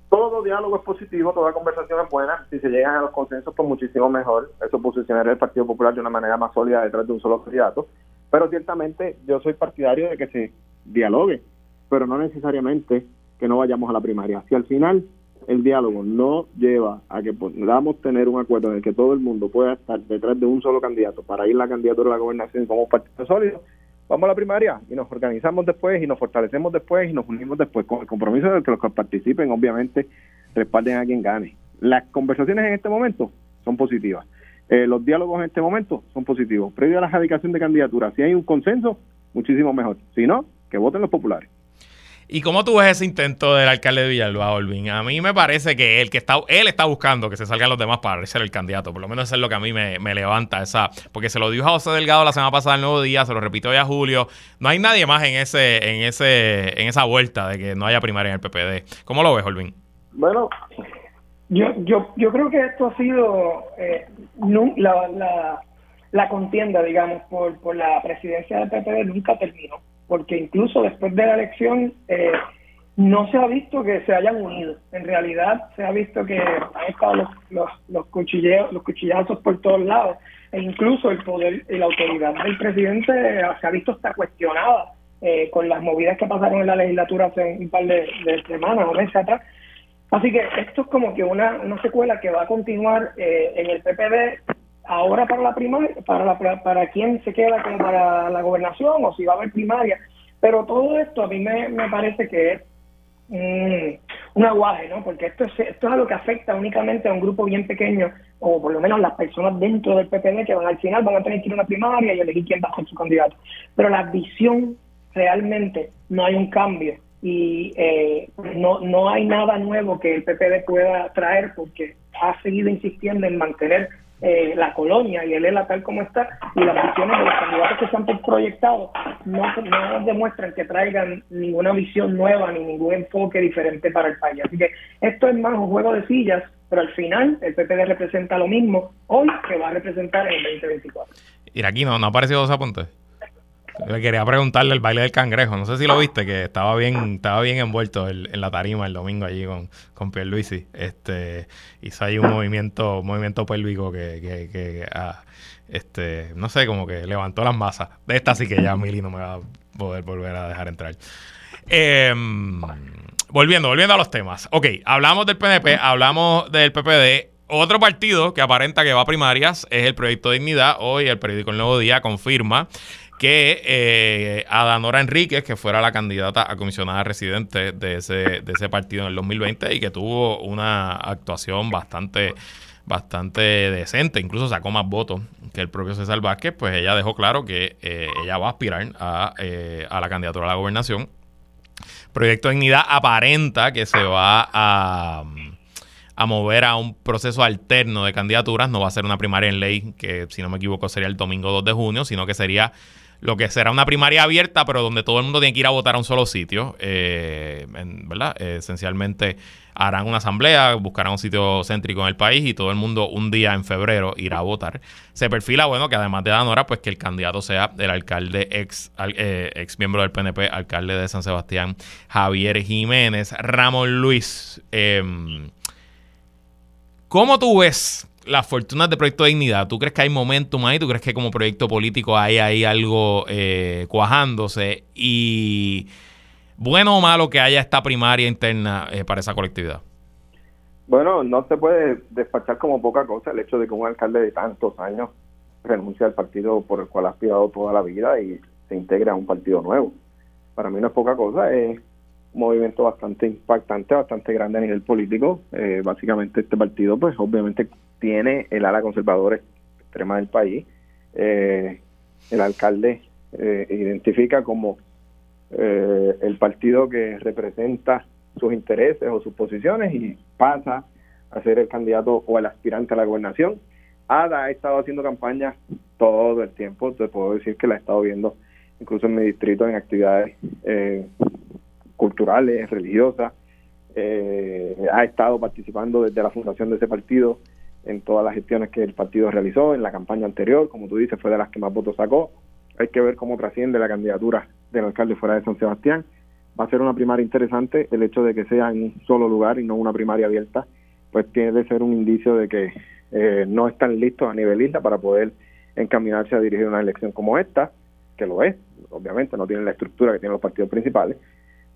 Todo diálogo es positivo, toda conversación es buena. Si se llegan a los consensos, pues muchísimo mejor. Eso posicionaría el Partido Popular de una manera más sólida detrás de un solo candidato. Pero ciertamente yo soy partidario de que se dialogue, pero no necesariamente que no vayamos a la primaria. Si al final el diálogo no lleva a que podamos tener un acuerdo en el que todo el mundo pueda estar detrás de un solo candidato para ir la candidatura a la gobernación como partido sólido, vamos a la primaria y nos organizamos después y nos fortalecemos después y nos unimos después con el compromiso de que los que participen obviamente respalden a quien gane. Las conversaciones en este momento son positivas. Eh, los diálogos en este momento son positivos. Previo a la erradicación de candidaturas, si hay un consenso, muchísimo mejor. Si no, que voten los populares. ¿Y cómo tú ves ese intento del alcalde de Villalba, Olvin? A mí me parece que él, que está, él está buscando que se salgan los demás para ser el candidato. Por lo menos eso es lo que a mí me, levanta esa. Porque se lo dijo a José Delgado la semana pasada, el nuevo día, se lo repitió ya a Julio. No hay nadie más en ese, en ese, en esa vuelta de que no haya primaria en el PPD. ¿Cómo lo ves, Olvin? Bueno, yo, yo, yo creo que esto ha sido eh, la, la, la, contienda, digamos, por, por la presidencia del PPD nunca terminó porque incluso después de la elección eh, no se ha visto que se hayan unido. En realidad se ha visto que han estado los, los, los, cuchilleos, los cuchillazos por todos lados e incluso el poder y la autoridad del presidente se ha visto hasta cuestionada eh, con las movidas que pasaron en la legislatura hace un par de, semanas o meses atrás. Así que esto es como que una, una secuela que va a continuar eh, en el PPD ahora para la primaria, para, la, para quién se queda como para la gobernación o si va a haber primaria. Pero todo esto a mí me, me parece que es un aguaje, ¿no? Porque esto es, esto es algo que afecta únicamente a un grupo bien pequeño, o por lo menos las personas dentro del PPD que van al final van a tener que ir a una primaria y elegir quién va a ser su candidato. Pero la visión realmente no hay un cambio y eh, no, no hay nada nuevo que el PPD pueda traer porque ha seguido insistiendo en mantener eh, la colonia y el ELA tal como está y las visiones de los candidatos que se han proyectado no, demuestran que traigan ninguna visión nueva ni ningún enfoque diferente para el país. Así que esto es más un juego de sillas, pero al final el PPD representa lo mismo hoy que va a representar en el 2024. aquí no, no ha aparecido dos apuntes. Le quería preguntarle el baile del cangrejo. No sé si lo viste, que estaba bien, estaba bien envuelto en la tarima el domingo allí con, con Pierluisi. Este, hizo ahí un movimiento, movimiento pélvico que, que, que ah, este, no sé, como que levantó las masas. De esta sí que ya Mili no me va a poder volver a dejar entrar. Em, volviendo, volviendo a los temas. Ok, hablamos del PNP, hablamos del PPD. Otro partido que aparenta que va a primarias es el Proyecto Dignidad. Hoy el periódico El Nuevo Día confirma que eh, Adanora Enríquez, que fuera la candidata a comisionada residente de ese, de ese partido en el 2020 y que tuvo una actuación bastante bastante decente, incluso sacó más votos que el propio César Vázquez, pues ella dejó claro que eh, ella va a aspirar a, eh, a, la candidatura a la gobernación. Proyecto de Dignidad aparenta que se va a, a mover a un proceso alterno de candidaturas. No va a ser una primaria en ley, que si no me equivoco sería el domingo 2 de junio, sino que sería lo que será una primaria abierta, pero donde todo el mundo tiene que ir a votar a un solo sitio, eh, ¿verdad? esencialmente harán una asamblea, buscarán un sitio céntrico en el país y todo el mundo un día en febrero irá a votar. Se perfila, bueno, que además de Danora, pues que el candidato sea el alcalde ex, eh, ex miembro del PNP, alcalde de San Sebastián, Javier Jiménez. Ramón Luis, em, ¿cómo tú ves las fortunas de Proyecto Dignidad, ¿tú crees que hay momentum ahí? ¿Tú crees que como proyecto político hay ahí algo eh, cuajándose? Y bueno o malo que haya esta primaria interna eh, para esa colectividad. Bueno, no se puede despachar como poca cosa el hecho de que un alcalde de tantos años renuncie al partido por el cual ha aspirado toda la vida y se integre a un partido nuevo. Para mí no es poca cosa, es un movimiento bastante impactante, bastante grande a nivel político. Eh, básicamente este partido, pues obviamente tiene el ala conservadora extrema del país. Eh, el alcalde eh, identifica como eh, el partido que representa sus intereses o sus posiciones y pasa a ser el candidato o el aspirante a la gobernación. Ada ha estado haciendo campaña todo el tiempo, te puedo decir que la he estado viendo incluso en mi distrito en actividades culturales, religiosas, ha estado participando desde la fundación de ese partido en todas las gestiones que el partido realizó en la campaña anterior, como tú dices, fue de las que más votos sacó. Hay que ver cómo trasciende la candidatura del alcalde fuera de San Sebastián. Va a ser una primaria interesante el hecho de que sea en un solo lugar y no una primaria abierta, pues tiene que ser un indicio de que eh, no están listos a nivel isla para poder encaminarse a dirigir una elección como esta, que lo es, obviamente no tienen la estructura que tienen los partidos principales.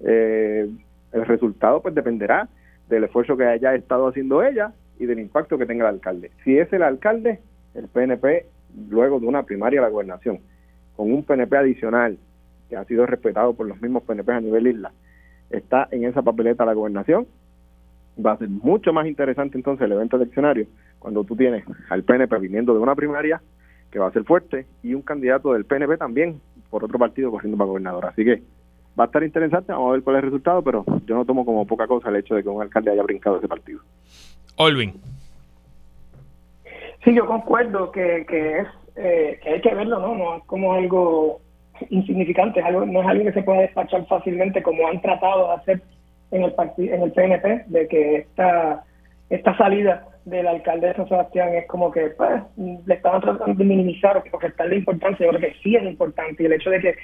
Eh, el resultado pues dependerá del esfuerzo que haya estado haciendo ella y del impacto que tenga el alcalde. Si es el alcalde, el PNP, luego de una primaria de la gobernación, con un PNP adicional que ha sido respetado por los mismos PNP a nivel isla, está en esa papeleta de la gobernación, va a ser mucho más interesante entonces el evento eleccionario cuando tú tienes al PNP viniendo de una primaria que va a ser fuerte y un candidato del PNP también por otro partido corriendo para gobernador. Así que va a estar interesante, vamos a ver cuál es el resultado, pero yo no tomo como poca cosa el hecho de que un alcalde haya brincado ese partido. Olvin. Sí, yo concuerdo que, que es eh, que hay que verlo, ¿no? No es como algo insignificante, es algo, no es algo que se pueda despachar fácilmente como han tratado de hacer en el en el PNP, de que esta, esta salida del alcalde de San Sebastián es como que pues, le estaban tratando de minimizar o la importancia, yo creo que sí es importante y el hecho de que,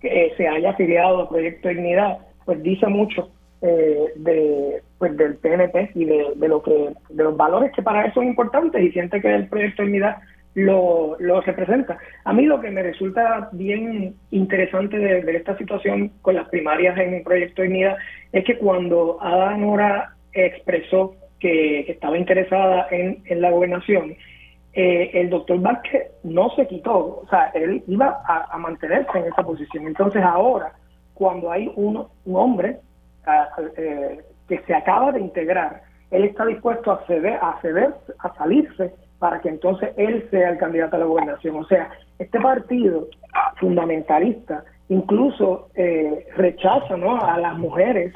que se haya afiliado al Proyecto Dignidad, pues dice mucho eh, de, pues del PNP y de, lo que de los valores que para eso son importantes y siente que el proyecto de unidad lo, lo representa. A mí lo que me resulta bien interesante de, esta situación con las primarias en el proyecto de unidad es que cuando Ada Nora expresó que, estaba interesada en, en la gobernación, eh, el doctor Vázquez no se quitó, o sea, él iba a, a mantenerse en esa posición. Entonces ahora, cuando hay uno, un hombre eh, que se acaba de integrar, él está dispuesto a ceder, a ceder, a salirse para que entonces él sea el candidato a la gobernación. O sea, este partido fundamentalista incluso eh, rechaza ¿no? a las mujeres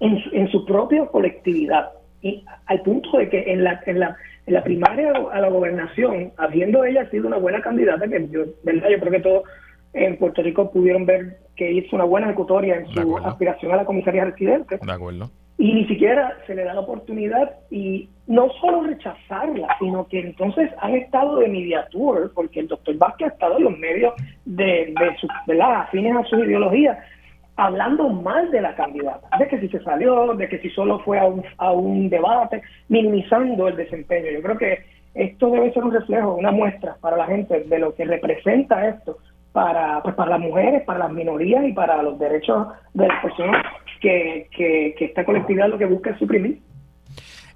en, en, su propia colectividad. Y al punto de que en la, en la, en la primaria a la gobernación, habiendo ella sido una buena candidata, que yo, ¿verdad? yo creo que todos en Puerto Rico pudieron ver que hizo una buena ejecutoria en su aspiración a la comisaría residente. De acuerdo. Y ni siquiera se le da la oportunidad y no solo rechazarla, sino que entonces han estado de mediatur, porque el doctor Vázquez ha estado en los medios de, de, su, afines a su ideología, hablando mal de la candidata, de que si se salió, de que si solo fue a un, a un debate, minimizando el desempeño. Yo creo que esto debe ser un reflejo, una muestra para la gente de lo que representa esto para, pues, para las mujeres, para las minorías y para los derechos de las personas que, que, esta colectividad lo que busca es suprimir.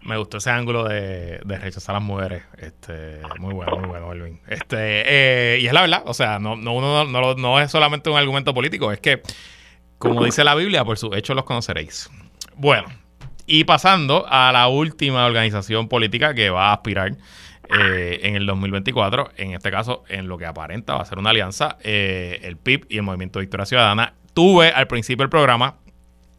Me gustó ese ángulo de, rechazar a las mujeres. Este, muy bueno, muy bueno, Elvin. Este, eh, y es la verdad, o sea, no, no, uno no, no, es solamente un argumento político, es que, como dice la Biblia, por sus hechos los conoceréis. Bueno, y pasando a la última organización política que va a aspirar eh, en el 2024, en este caso, en lo que aparenta va a ser una alianza, eh, el PIB y el Movimiento de Victoria Ciudadana. Tuve al principio del programa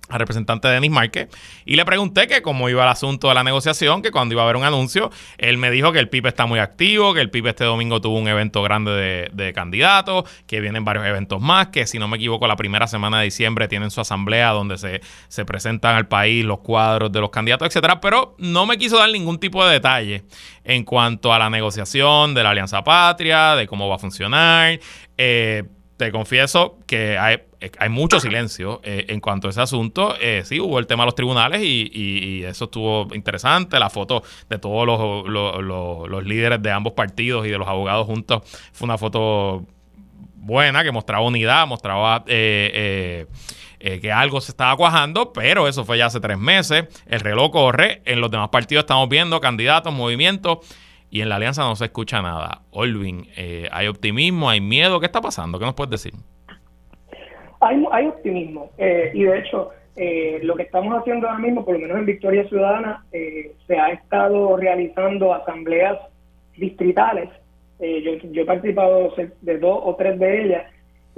al representante Denis Márquez y le pregunté que cómo iba el asunto de la negociación, que cuando iba a haber un anuncio, él me dijo que el PIB está muy activo, que el PIB este domingo tuvo un evento grande de, de, candidatos, que vienen varios eventos más, que si no me equivoco la primera semana de diciembre tienen su asamblea donde se, se presentan al país los cuadros de los candidatos, etcétera, pero no me quiso dar ningún tipo de detalle en cuanto a la negociación de la Alianza Patria, de cómo va a funcionar. Eh, te confieso que hay, hay mucho silencio eh, en cuanto a ese asunto. Eh, sí, hubo el tema de los tribunales y, eso estuvo interesante. La foto de todos los, líderes de ambos partidos y de los abogados juntos fue una foto buena que mostraba unidad, mostraba eh, que algo se estaba cuajando, pero eso fue ya hace tres meses. El reloj corre. En los demás partidos estamos viendo candidatos, movimientos y en la alianza no se escucha nada. Olvin, eh, ¿hay optimismo? ¿Hay miedo? ¿Qué está pasando? ¿Qué nos puedes decir? Hay, hay optimismo eh, y de hecho eh, lo que estamos haciendo ahora mismo, por lo menos en Victoria Ciudadana, se ha estado realizando asambleas distritales. yo, yo he participado de dos o tres de ellas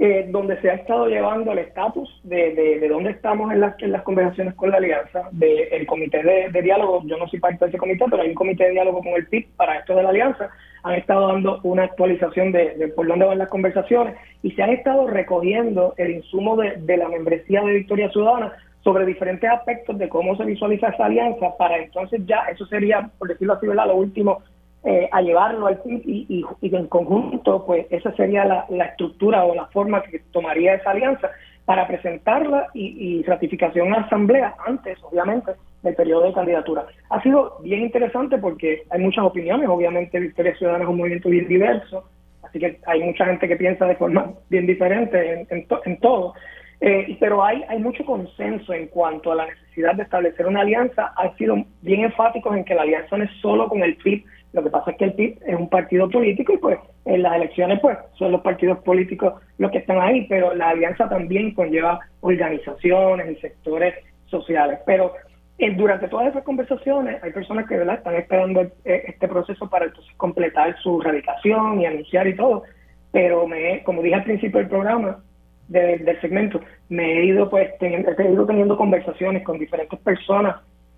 eh, donde se ha estado llevando el estatus de, de, dónde estamos en las, las conversaciones con la alianza, del comité de, diálogo, yo no soy parte de ese comité, pero hay un comité de diálogo con el PIB para esto de la alianza, han estado dando una actualización de, por dónde van las conversaciones y se han estado recogiendo el insumo de, la membresía de Victoria Ciudadana sobre diferentes aspectos de cómo se visualiza esa alianza para entonces ya, eso sería, por decirlo así, ¿verdad? lo último eh, a llevarlo al PIB y, y, en conjunto, pues esa sería la, estructura o la forma que tomaría esa alianza para presentarla y, ratificación a la Asamblea antes, obviamente, del periodo de candidatura. Ha sido bien interesante porque hay muchas opiniones, obviamente Victoria Ciudadana es un movimiento bien diverso, así que hay mucha gente que piensa de forma bien diferente en, en, todo, eh, pero hay, hay mucho consenso en cuanto a la necesidad de establecer una alianza. Han sido bien enfáticos en que la alianza no es solo con el PIB, lo que pasa es que el PIB es un partido político y pues en las elecciones pues son los partidos políticos los que están ahí, pero la alianza también conlleva organizaciones y sectores sociales. Pero eh, durante todas esas conversaciones hay personas que ¿verdad? están esperando eh, este proceso para entonces completar su radicación y anunciar y todo. Pero me, como dije al principio del programa, del segmento, me he ido pues teniendo, he ido teniendo conversaciones con diferentes personas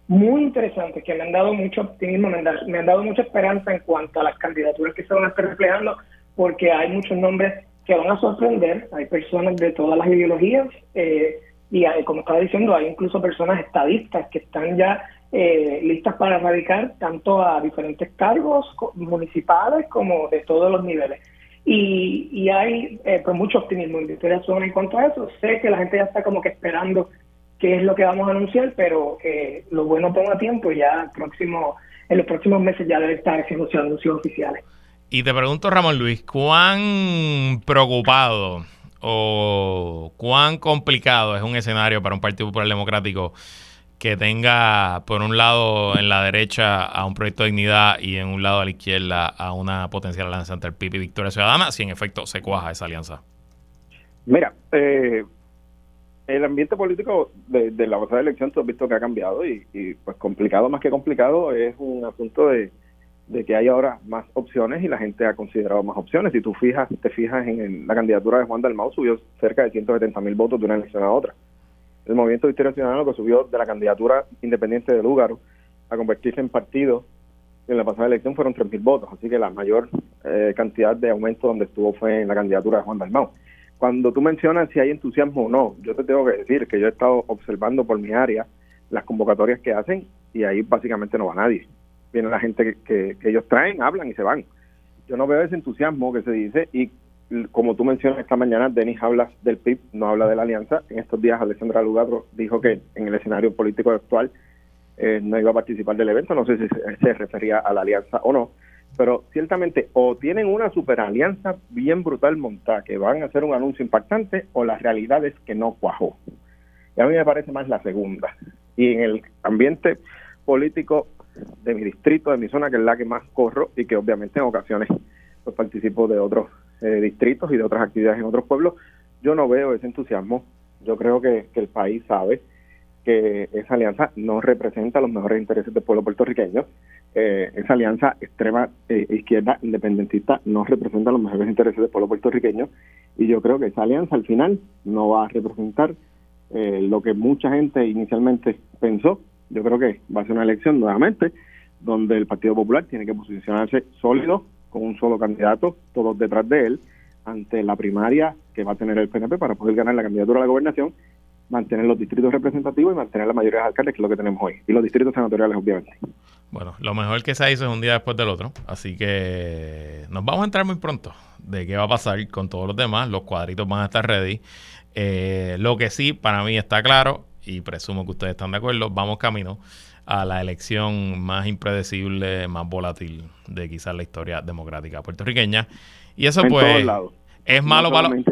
muy interesantes que me han dado mucho optimismo, me han, dado, mucha esperanza en cuanto a las candidaturas que se van a estar reflejando, porque hay muchos nombres que van a sorprender, hay personas de todas las ideologías eh, y como estaba diciendo, hay incluso personas estadistas que están ya eh, listas para radicar tanto a diferentes cargos municipales como de todos los niveles. Y, y hay eh, pues mucho optimismo en Victoria Zona en cuanto a eso. Sé que la gente ya está como que esperando qué es lo que vamos a anunciar, pero eh, lo bueno ponga tiempo y ya próximo, en los próximos meses ya debe estar haciendo sus anuncios oficiales. Y te pregunto, Ramón Luis, ¿cuán preocupado o cuán complicado es un escenario para un Partido Popular Democrático que tenga, por un lado, en la derecha a un proyecto de dignidad y en un lado a la izquierda a una potencial alianza entre el PIB y Victoria Ciudadana, si en efecto se cuaja esa alianza? Mira, eh, el ambiente político de, la pasada elección tú has visto que ha cambiado y, pues complicado más que complicado es un asunto de, que hay ahora más opciones y la gente ha considerado más opciones. Si tú fijas, te fijas en, la candidatura de Juan Dalmau subió cerca de 170 mil votos de una elección a otra. El movimiento Victoria Ciudadano que subió de la candidatura independiente de Lúgaro a convertirse en partido en la pasada elección fueron 3 mil votos, así que la mayor eh, cantidad de aumento donde estuvo fue en la candidatura de Juan Dalmau cuando tú mencionas si hay entusiasmo o no, yo te tengo que decir que yo he estado observando por mi área las convocatorias que hacen y ahí básicamente no va nadie. Viene la gente que, ellos traen, hablan y se van. Yo no veo ese entusiasmo que se dice y como tú mencionas esta mañana, Denis habla del PIB, no habla de la alianza. En estos días Alessandra Lugatro dijo que en el escenario político actual eh, no iba a participar del evento, no sé si se refería a la alianza o no pero ciertamente o tienen una super alianza bien brutal montada que van a hacer un anuncio impactante o la realidad es que no cuajó. Y a mí me parece más la segunda. Y en el ambiente político de mi distrito, de mi zona, que es la que más corro y que obviamente en ocasiones pues participo de otros eh, distritos y de otras actividades en otros pueblos, yo no veo ese entusiasmo. Yo creo que, que el país sabe que esa alianza no representa los mejores intereses del pueblo puertorriqueño. Eh, esa alianza extrema eh, izquierda independentista no representa los mejores intereses del pueblo puertorriqueño y yo creo que esa alianza al final no va a representar eh, lo que mucha gente inicialmente pensó. Yo creo que va a ser una elección nuevamente donde el Partido Popular tiene que posicionarse sólido con un solo candidato, todos detrás de él, ante la primaria que va a tener el PNP para poder ganar la candidatura a la gobernación, mantener los distritos representativos y mantener la mayoría de alcaldes, que es lo que tenemos hoy, y los distritos senatoriales, obviamente. Bueno, lo mejor que se hizo es un día después del otro, así que nos vamos a entrar muy pronto de qué va a pasar con todos los demás, los cuadritos van a estar ready. Eh, lo que sí, para mí está claro, y presumo que ustedes están de acuerdo, vamos camino a la elección más impredecible, más volátil de quizás la historia democrática puertorriqueña. Y eso pues es malo para los...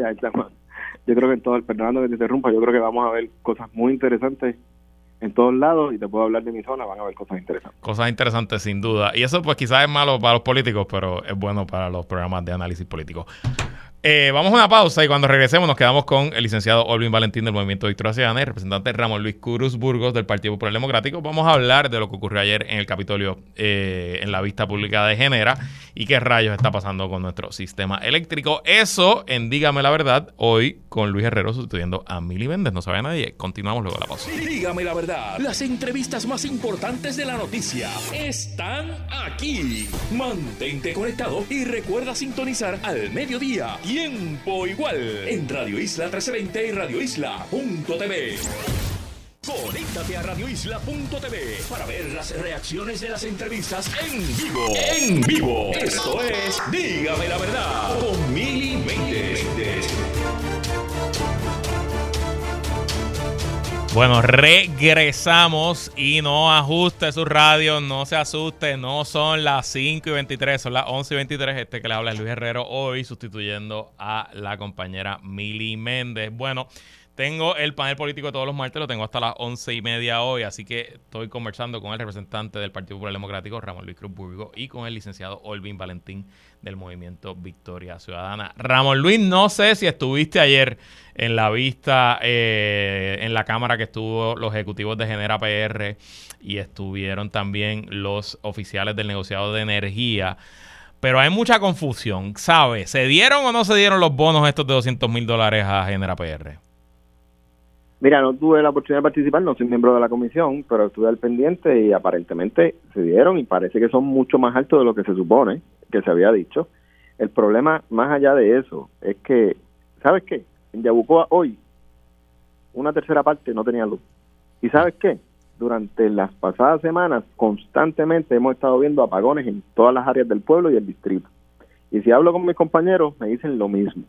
Yo creo que en todo, perdonando que te interrumpa, yo creo que vamos a ver cosas muy interesantes en todos lados y te puedo hablar de mi zona, van a ver cosas interesantes. Cosas interesantes sin duda. Y eso pues quizás es malo para los políticos, pero es bueno para los programas de análisis político. Eh, vamos a una pausa y cuando regresemos nos quedamos con el licenciado Olvin Valentín del Movimiento Ciudadana y representante Ramón Luis Cruz Burgos del Partido Popular Democrático. Vamos a hablar de lo que ocurrió ayer en el Capitolio eh, en la vista pública de Genera y qué rayos está pasando con nuestro sistema eléctrico. Eso en Dígame la Verdad, hoy con Luis Herrero sustituyendo a Mili Méndez. No sabe nadie. Continuamos luego la pausa. Dígame la verdad. Las entrevistas más importantes de la noticia están aquí. Mantente conectado y recuerda sintonizar al mediodía tiempo igual en Radio Isla 1320 y Radio Isla.tv. Conéctate a radioisla.tv para ver las reacciones de las entrevistas en vivo. En vivo. Esto es Dígame la verdad con Mili Bueno, regresamos y no ajuste su radio, no se asuste, no son las 5 y 23, son las 11 y 23. Este que le habla es Luis Herrero hoy sustituyendo a la compañera Mili Méndez. Bueno, tengo el panel político de todos los martes, lo tengo hasta las once y media hoy, así que estoy conversando con el representante del Partido Popular Democrático, Ramón Luis Cruz Burgo, y con el licenciado Olvin Valentín del Movimiento Victoria Ciudadana. Ramón Luis, no sé si estuviste ayer en la vista eh, en la Cámara que estuvo los ejecutivos de Genera PR y estuvieron también los oficiales del negociado de energía. Pero hay mucha confusión, ¿sabe? ¿Se dieron o no se dieron los bonos estos de 200 mil dólares a Genera PR? Mira, no tuve la oportunidad de participar, no soy miembro de la comisión, pero estuve al pendiente y aparentemente se dieron y parece que son mucho más altos de lo que se supone que se había dicho. El problema, más allá de eso, es que, ¿sabes qué? En Yabucoa hoy, una tercera parte no tenía luz. ¿Y sabes qué? Durante las pasadas semanas, constantemente hemos estado viendo apagones en todas las áreas del pueblo y el distrito. Y si hablo con mis compañeros, me dicen lo mismo.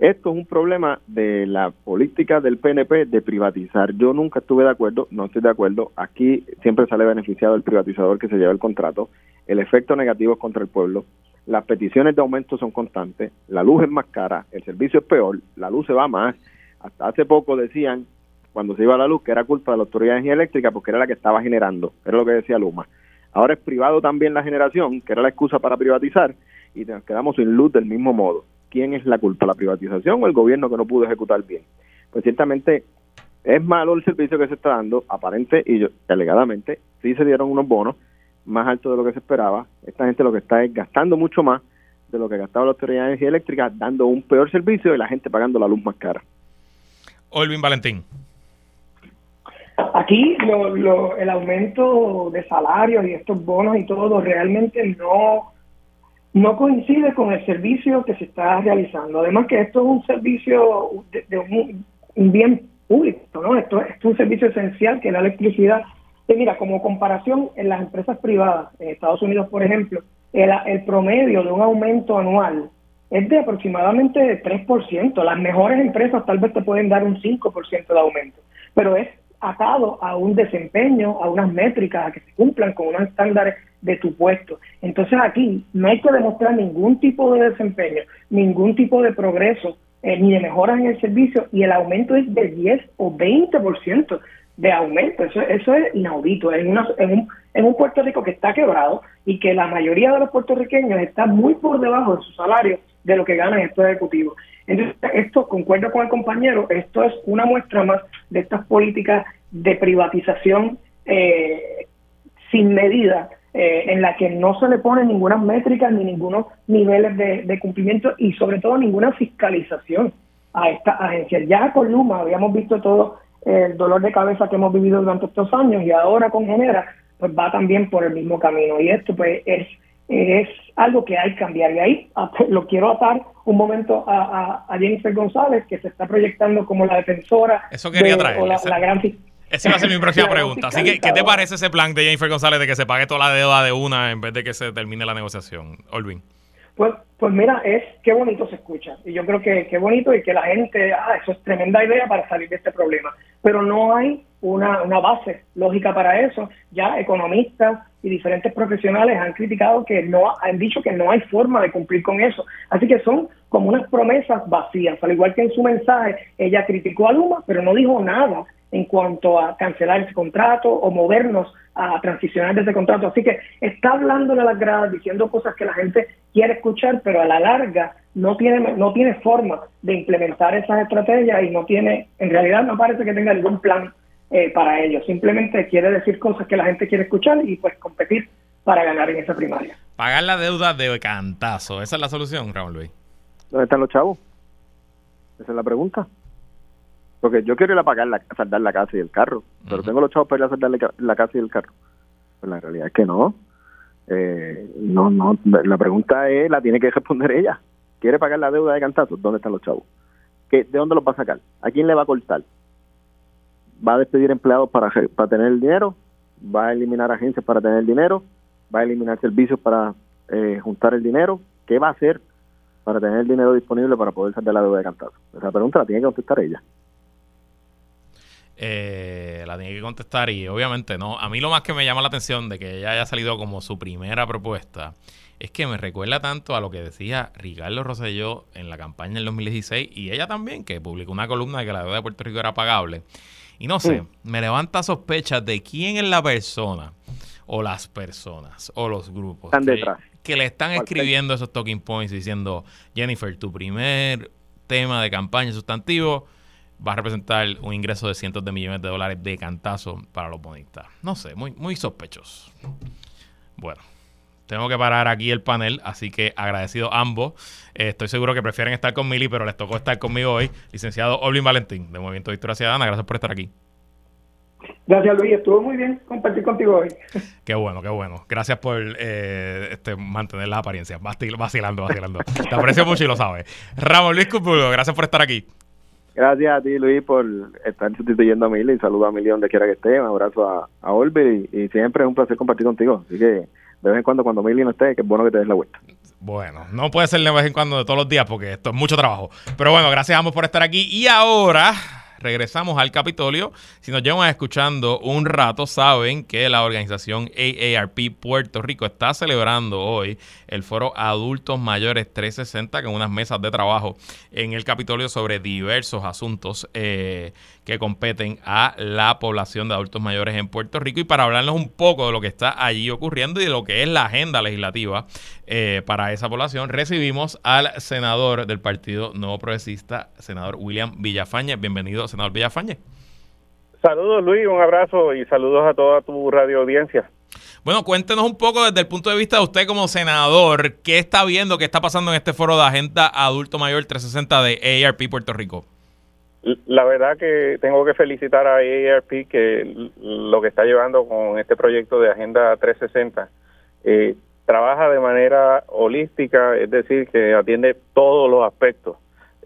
Esto es un problema de la política del PNP de privatizar. Yo nunca estuve de acuerdo, no estoy de acuerdo. Aquí siempre sale beneficiado el privatizador que se lleva el contrato. El efecto negativo es contra el pueblo. Las peticiones de aumento son constantes. La luz es más cara, el servicio es peor, la luz se va más. Hasta hace poco decían, cuando se iba la luz, que era culpa de la Autoridad de Energía Eléctrica porque era la que estaba generando. Era lo que decía Luma. Ahora es privado también la generación, que era la excusa para privatizar, y nos quedamos sin luz del mismo modo quién es la culpa, la privatización o el gobierno que no pudo ejecutar bien. Pues ciertamente es malo el servicio que se está dando, aparente y alegadamente, sí se dieron unos bonos más altos de lo que se esperaba. Esta gente lo que está es gastando mucho más de lo que gastaba la Autoridad de Energía Eléctrica, dando un peor servicio y la gente pagando la luz más cara. Olvin Valentín. Aquí el aumento de salarios y estos bonos y todo realmente no no coincide con el servicio que se está realizando. Además que esto es un servicio de, un, bien público, ¿no? Esto, es un servicio esencial que la electricidad. Mira, como comparación, en las empresas privadas, en Estados Unidos, por ejemplo, el, promedio de un aumento anual es de aproximadamente 3%. Las mejores empresas tal vez te pueden dar un 5% de aumento, pero es atado a un desempeño, a unas métricas, a que se cumplan con unos estándares de tu puesto. Entonces aquí no hay que demostrar ningún tipo de desempeño, ningún tipo de progreso, eh, ni de mejoras en el servicio, y el aumento es de 10 o 20% de aumento. Eso, eso es inaudito en, una, en, un, en un Puerto Rico que está quebrado y que la mayoría de los puertorriqueños está muy por debajo de su salario de lo que ganan estos ejecutivos. Entonces, esto, concuerdo con el compañero, esto es una muestra más de estas políticas de privatización eh, sin medida eh, en la que no se le pone ninguna métrica ni ningunos niveles de, cumplimiento y sobre todo ninguna fiscalización a esta agencia. Ya con Luma habíamos visto todo el dolor de cabeza que hemos vivido durante estos años y ahora con Genera, pues va también por el mismo camino. Y esto pues es, es algo que hay que cambiar. Y ahí lo quiero atar un momento a, Jennifer González, que se está proyectando como la defensora. Eso quería traer. la, gran esa va a ser mi próxima (laughs) pregunta. Así que, ¿qué te parece ese plan de Jennifer González de que se pague toda la deuda de una en vez de que se termine la negociación, Olvin? Pues, pues mira, es qué bonito se escucha. Y yo creo que qué bonito y que la gente, ah, eso es tremenda idea para salir de este problema. Pero no hay una, una base lógica para eso. Ya economistas y diferentes profesionales han criticado que no, han dicho que no hay forma de cumplir con eso. Así que son como unas promesas vacías. Al igual que en su mensaje, ella criticó a Luma, pero no dijo nada en cuanto a cancelar ese contrato o movernos a transicionar de ese contrato. Así que está hablándole a las gradas, diciendo cosas que la gente quiere escuchar, pero a la larga no tiene, no tiene forma de implementar esas estrategias y no tiene, en realidad no parece que tenga ningún plan eh, para ello. Simplemente quiere decir cosas que la gente quiere escuchar y pues competir para ganar en esa primaria. Pagar la deuda de cantazo, esa es la solución, Raúl Luis. ¿Dónde están los chavos? Esa es la pregunta. Porque yo quiero ir a pagar la, saldar la casa y el carro, pero tengo los chavos para ir a saldar la, casa y el carro. Pues la realidad es que no. Eh, no, no. La pregunta es, la tiene que responder ella. ¿Quiere pagar la deuda de cantazo? ¿Dónde están los chavos? ¿Qué, ¿De dónde los va a sacar? ¿A quién le va a cortar? ¿Va a despedir empleados para, para tener el dinero? ¿Va a eliminar agencias para tener el dinero? ¿Va a eliminar servicios para eh, juntar el dinero? ¿Qué va a hacer para tener el dinero disponible para poder saldar la deuda de cantazo? Esa pregunta la tiene que contestar ella eh, la tiene que contestar y obviamente no. A mí lo más que me llama la atención de que ella haya salido como su primera propuesta es que me recuerda tanto a lo que decía Ricardo Rosselló en la campaña del 2016 y ella también, que publicó una columna de que la deuda de Puerto Rico era pagable. Y no sé, me levanta sospechas de quién es la persona o las personas o los grupos que, que, le están escribiendo esos talking points diciendo, Jennifer, tu primer tema de campaña sustantivo va a representar un ingreso de cientos de millones de dólares de cantazo para los bonistas. No sé, muy, muy sospechosos. Bueno, tengo que parar aquí el panel, así que agradecido a ambos. Eh, estoy seguro que prefieren estar con Mili, pero les tocó estar conmigo hoy. Licenciado Olvin Valentín, de Movimiento de Historia Ciudadana, gracias por estar aquí. Gracias Luis, estuvo muy bien compartir contigo hoy. (laughs) Qué bueno, qué bueno. Gracias por eh, este, mantener la apariencia, vacilando, vacilando. Te aprecio mucho y lo sabes. Ramón Luis Cupulo, gracias por estar aquí. Gracias a ti, Luis, por estar sustituyendo a Mili. Saludo a Mili donde quiera que esté. Un abrazo a, a y, siempre es un placer compartir contigo. Así que de vez en cuando, cuando Mili no esté, que es bueno que te des la vuelta. Bueno, no puede ser de vez en cuando de todos los días porque esto es mucho trabajo. Pero bueno, gracias a ambos por estar aquí. Y ahora regresamos al Capitolio. Si nos llevan escuchando un rato, saben que la organización AARP Puerto Rico está celebrando hoy el foro Adultos Mayores 360 con unas mesas de trabajo en el Capitolio sobre diversos asuntos eh, que competen a la población de adultos mayores en Puerto Rico y para hablarnos un poco de lo que está allí ocurriendo y de lo que es la agenda legislativa eh, para esa población, recibimos al senador del Partido Nuevo Progresista, senador William Villafañe. Bienvenido, senador Villafañe. Saludos Luis, un abrazo y saludos a toda tu radio audiencia. Bueno, cuéntenos un poco desde el punto de vista de usted como senador, ¿qué está viendo, qué está pasando en este foro de Agenda Adulto Mayor 360 de AARP Puerto Rico? La verdad que tengo que felicitar a AARP que lo que está llevando con este proyecto de Agenda 360 eh, trabaja de manera holística, es decir, que atiende todos los aspectos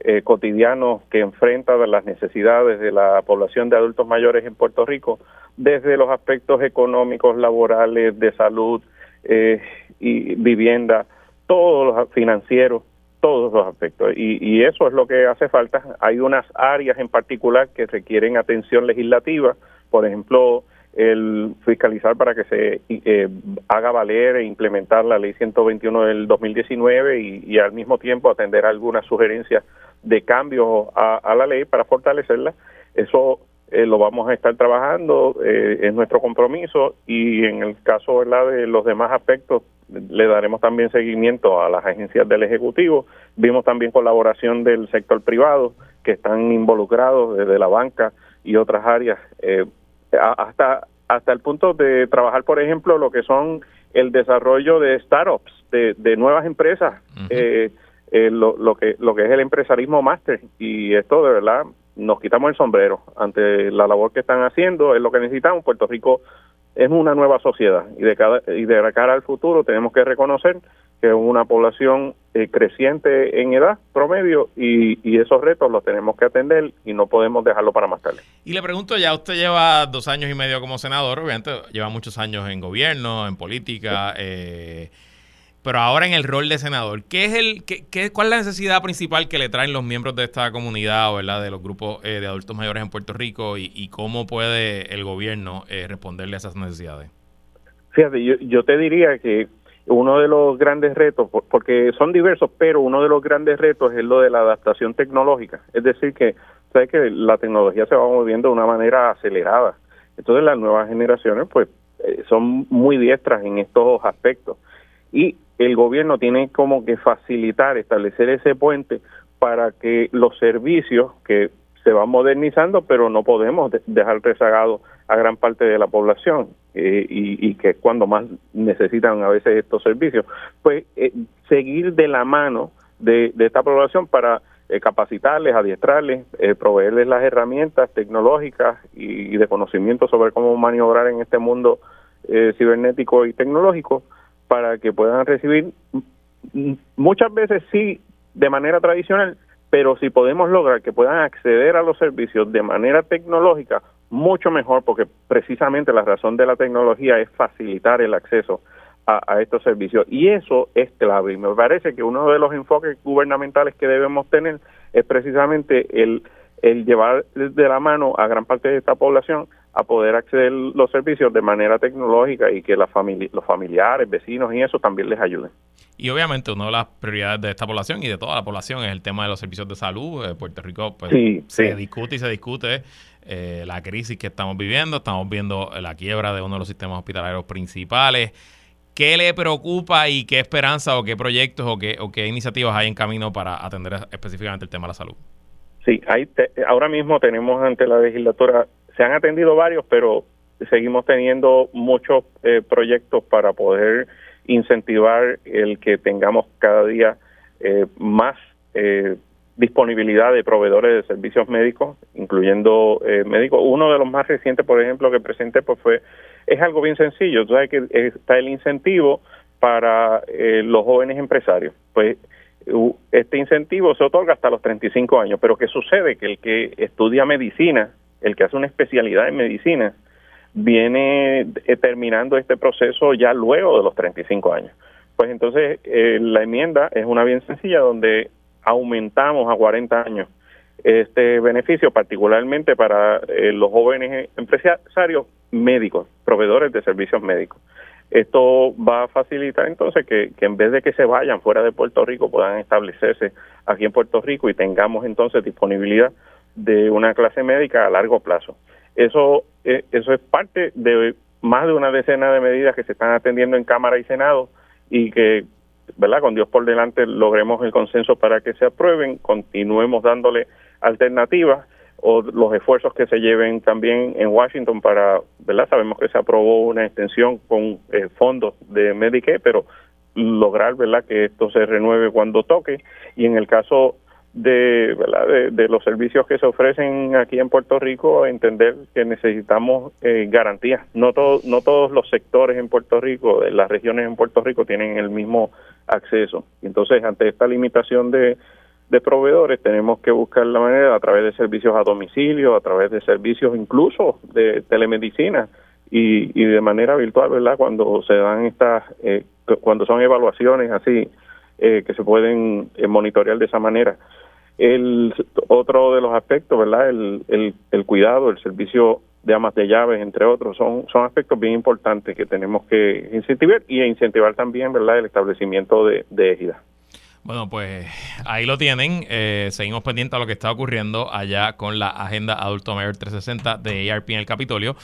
eh, cotidianos que enfrenta las necesidades de la población de adultos mayores en Puerto Rico, desde los aspectos económicos, laborales, de salud eh, y vivienda, todos los financieros todos los aspectos y, eso es lo que hace falta. Hay unas áreas en particular que requieren atención legislativa, por ejemplo, el fiscalizar para que se eh, haga valer e implementar la ley 121 del 2019 y, y al mismo tiempo atender algunas sugerencias de cambio a, la ley para fortalecerla. Eso eh, lo vamos a estar trabajando, eh, es nuestro compromiso y en el caso ¿verdad? de los demás aspectos le daremos también seguimiento a las agencias del Ejecutivo. Vimos también colaboración del sector privado que están involucrados desde la banca y otras áreas, eh, hasta, hasta el punto de trabajar, por ejemplo, lo que son el desarrollo de startups, de, de nuevas empresas, eh, eh, lo, lo, que, lo que es el empresarismo máster. Y esto de verdad nos quitamos el sombrero ante la labor que están haciendo, es lo que necesitamos. Puerto Rico es una nueva sociedad y de, cada, y de cara al futuro tenemos que reconocer que es una población eh, creciente en edad promedio y, y, esos retos los tenemos que atender y no podemos dejarlo para más tarde. Y le pregunto, ya usted lleva dos años y medio como senador, obviamente lleva muchos años en gobierno, en política. Eh, pero ahora en el rol de senador, ¿qué es el, qué, ¿cuál es la necesidad principal que le traen los miembros de esta comunidad, ¿verdad? de los grupos eh, de adultos mayores en Puerto Rico y, cómo puede el gobierno eh, responderle a esas necesidades? Fíjate, yo, yo te diría que uno de los grandes retos, porque son diversos, pero uno de los grandes retos es lo de la adaptación tecnológica. Es decir, que sabes que la tecnología se va moviendo de una manera acelerada. Entonces las nuevas generaciones pues eh, son muy diestras en estos aspectos. Y el gobierno tiene como que facilitar, establecer ese puente para que los servicios que se van modernizando, pero no podemos dejar rezagado a gran parte de la población eh, y, y, que cuando más necesitan a veces estos servicios, pues eh, seguir de la mano de, esta población para eh, capacitarles, adiestrarles, proveerles las herramientas tecnológicas y, de conocimiento sobre cómo maniobrar en este mundo cibernético y tecnológico para que puedan recibir muchas veces sí de manera tradicional, pero si podemos lograr que puedan acceder a los servicios de manera tecnológica, mucho mejor, porque precisamente la razón de la tecnología es facilitar el acceso a, estos servicios. Y eso es clave. Y me parece que uno de los enfoques gubernamentales que debemos tener es precisamente el, el llevar de la mano a gran parte de esta población a poder acceder los servicios de manera tecnológica y que la familia, los familiares, vecinos y eso también les ayuden. Y obviamente una de las prioridades de esta población y de toda la población es el tema de los servicios de salud. Eh, Puerto Rico pues, se discute y se discute eh, la crisis que estamos viviendo. Estamos viendo la quiebra de uno de los sistemas hospitalarios principales. ¿Qué le preocupa y qué esperanza o qué proyectos o qué, o qué iniciativas hay en camino para atender específicamente el tema de la salud? Sí, hay ahora mismo tenemos ante la legislatura se han atendido varios, pero seguimos teniendo muchos eh, proyectos para poder incentivar el que tengamos cada día eh, más eh, disponibilidad de proveedores de servicios médicos, incluyendo médicos. Uno de los más recientes, por ejemplo, que presenté, pues fue, es algo bien sencillo. Tú sabes que está el incentivo para los jóvenes empresarios. Pues este incentivo se otorga hasta los 35 años, pero ¿qué sucede? Que el que estudia medicina el que hace una especialidad en medicina, viene eh, terminando este proceso ya luego de los 35 años. Pues entonces eh, la enmienda es una bien sencilla donde aumentamos a 40 años este beneficio, particularmente para eh, los jóvenes empresarios médicos, proveedores de servicios médicos. Esto va a facilitar entonces que, que, en vez de que se vayan fuera de Puerto Rico, puedan establecerse aquí en Puerto Rico y tengamos entonces disponibilidad de una clase médica a largo plazo. Eso, eh, eso es parte de más de una decena de medidas que se están atendiendo en Cámara y Senado y que, ¿verdad? Con Dios por delante logremos el consenso para que se aprueben, continuemos dándole alternativas o los esfuerzos que se lleven también en Washington para, ¿verdad? Sabemos que se aprobó una extensión con eh, fondos de Medicaid, pero lograr, ¿verdad? Que esto se renueve cuando toque y en el caso de, ¿verdad? De, los servicios que se ofrecen aquí en Puerto Rico, entender que necesitamos eh, garantías. No, todo, no todos los sectores en Puerto Rico, de las regiones en Puerto Rico, tienen el mismo acceso. Entonces, ante esta limitación de, de proveedores, tenemos que buscar la manera a través de servicios a domicilio, a través de servicios incluso de telemedicina y, y de manera virtual, ¿verdad? Cuando se dan estas, eh, cuando son evaluaciones así, eh, que se pueden monitorear de esa manera. El otro de los aspectos, ¿verdad? El, el, cuidado, el servicio de amas de llaves, entre otros, son, son aspectos bien importantes que tenemos que incentivar y incentivar también, ¿verdad? El establecimiento de, de égida. Bueno, pues ahí lo tienen. Eh, seguimos pendientes a lo que está ocurriendo allá con la agenda Adulto Mayor 360 de ARP en el Capitolio.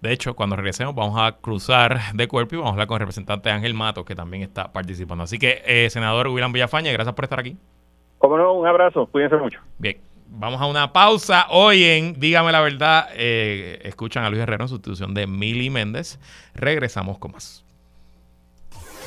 De hecho, cuando regresemos vamos a cruzar de cuerpo y vamos a hablar con el representante Ángel Mato, que también está participando. Así que, eh, senador William Villafaña, gracias por estar aquí. Como no, un abrazo, cuídense mucho. Bien, vamos a una pausa. Hoy en Dígame la Verdad, eh, escuchan a Luis Herrero en sustitución de Mili Méndez. Regresamos con más.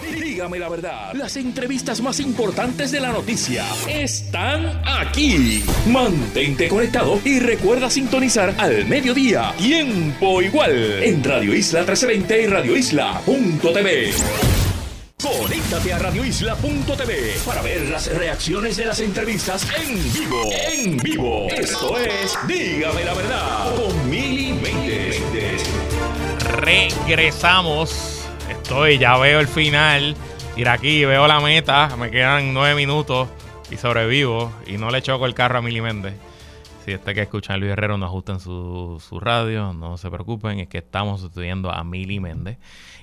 Dígame la verdad, las entrevistas más importantes de la noticia están aquí. Mantente conectado y recuerda sintonizar al mediodía, tiempo igual, en Radio Isla 1320 y Radio Isla.tv. Conéctate a radioisla.tv para ver las reacciones de las entrevistas en vivo. En vivo. Esto es Dígame la verdad con Mili. Regresamos. Estoy, ya veo el final. Ir aquí, veo la meta. Me quedan nueve minutos y sobrevivo. Y no le choco el carro a Mili Méndez. Si este que escuchan Luis Herrero no ajusten su, su radio, no se preocupen. Es que estamos estudiando a Mili Méndez.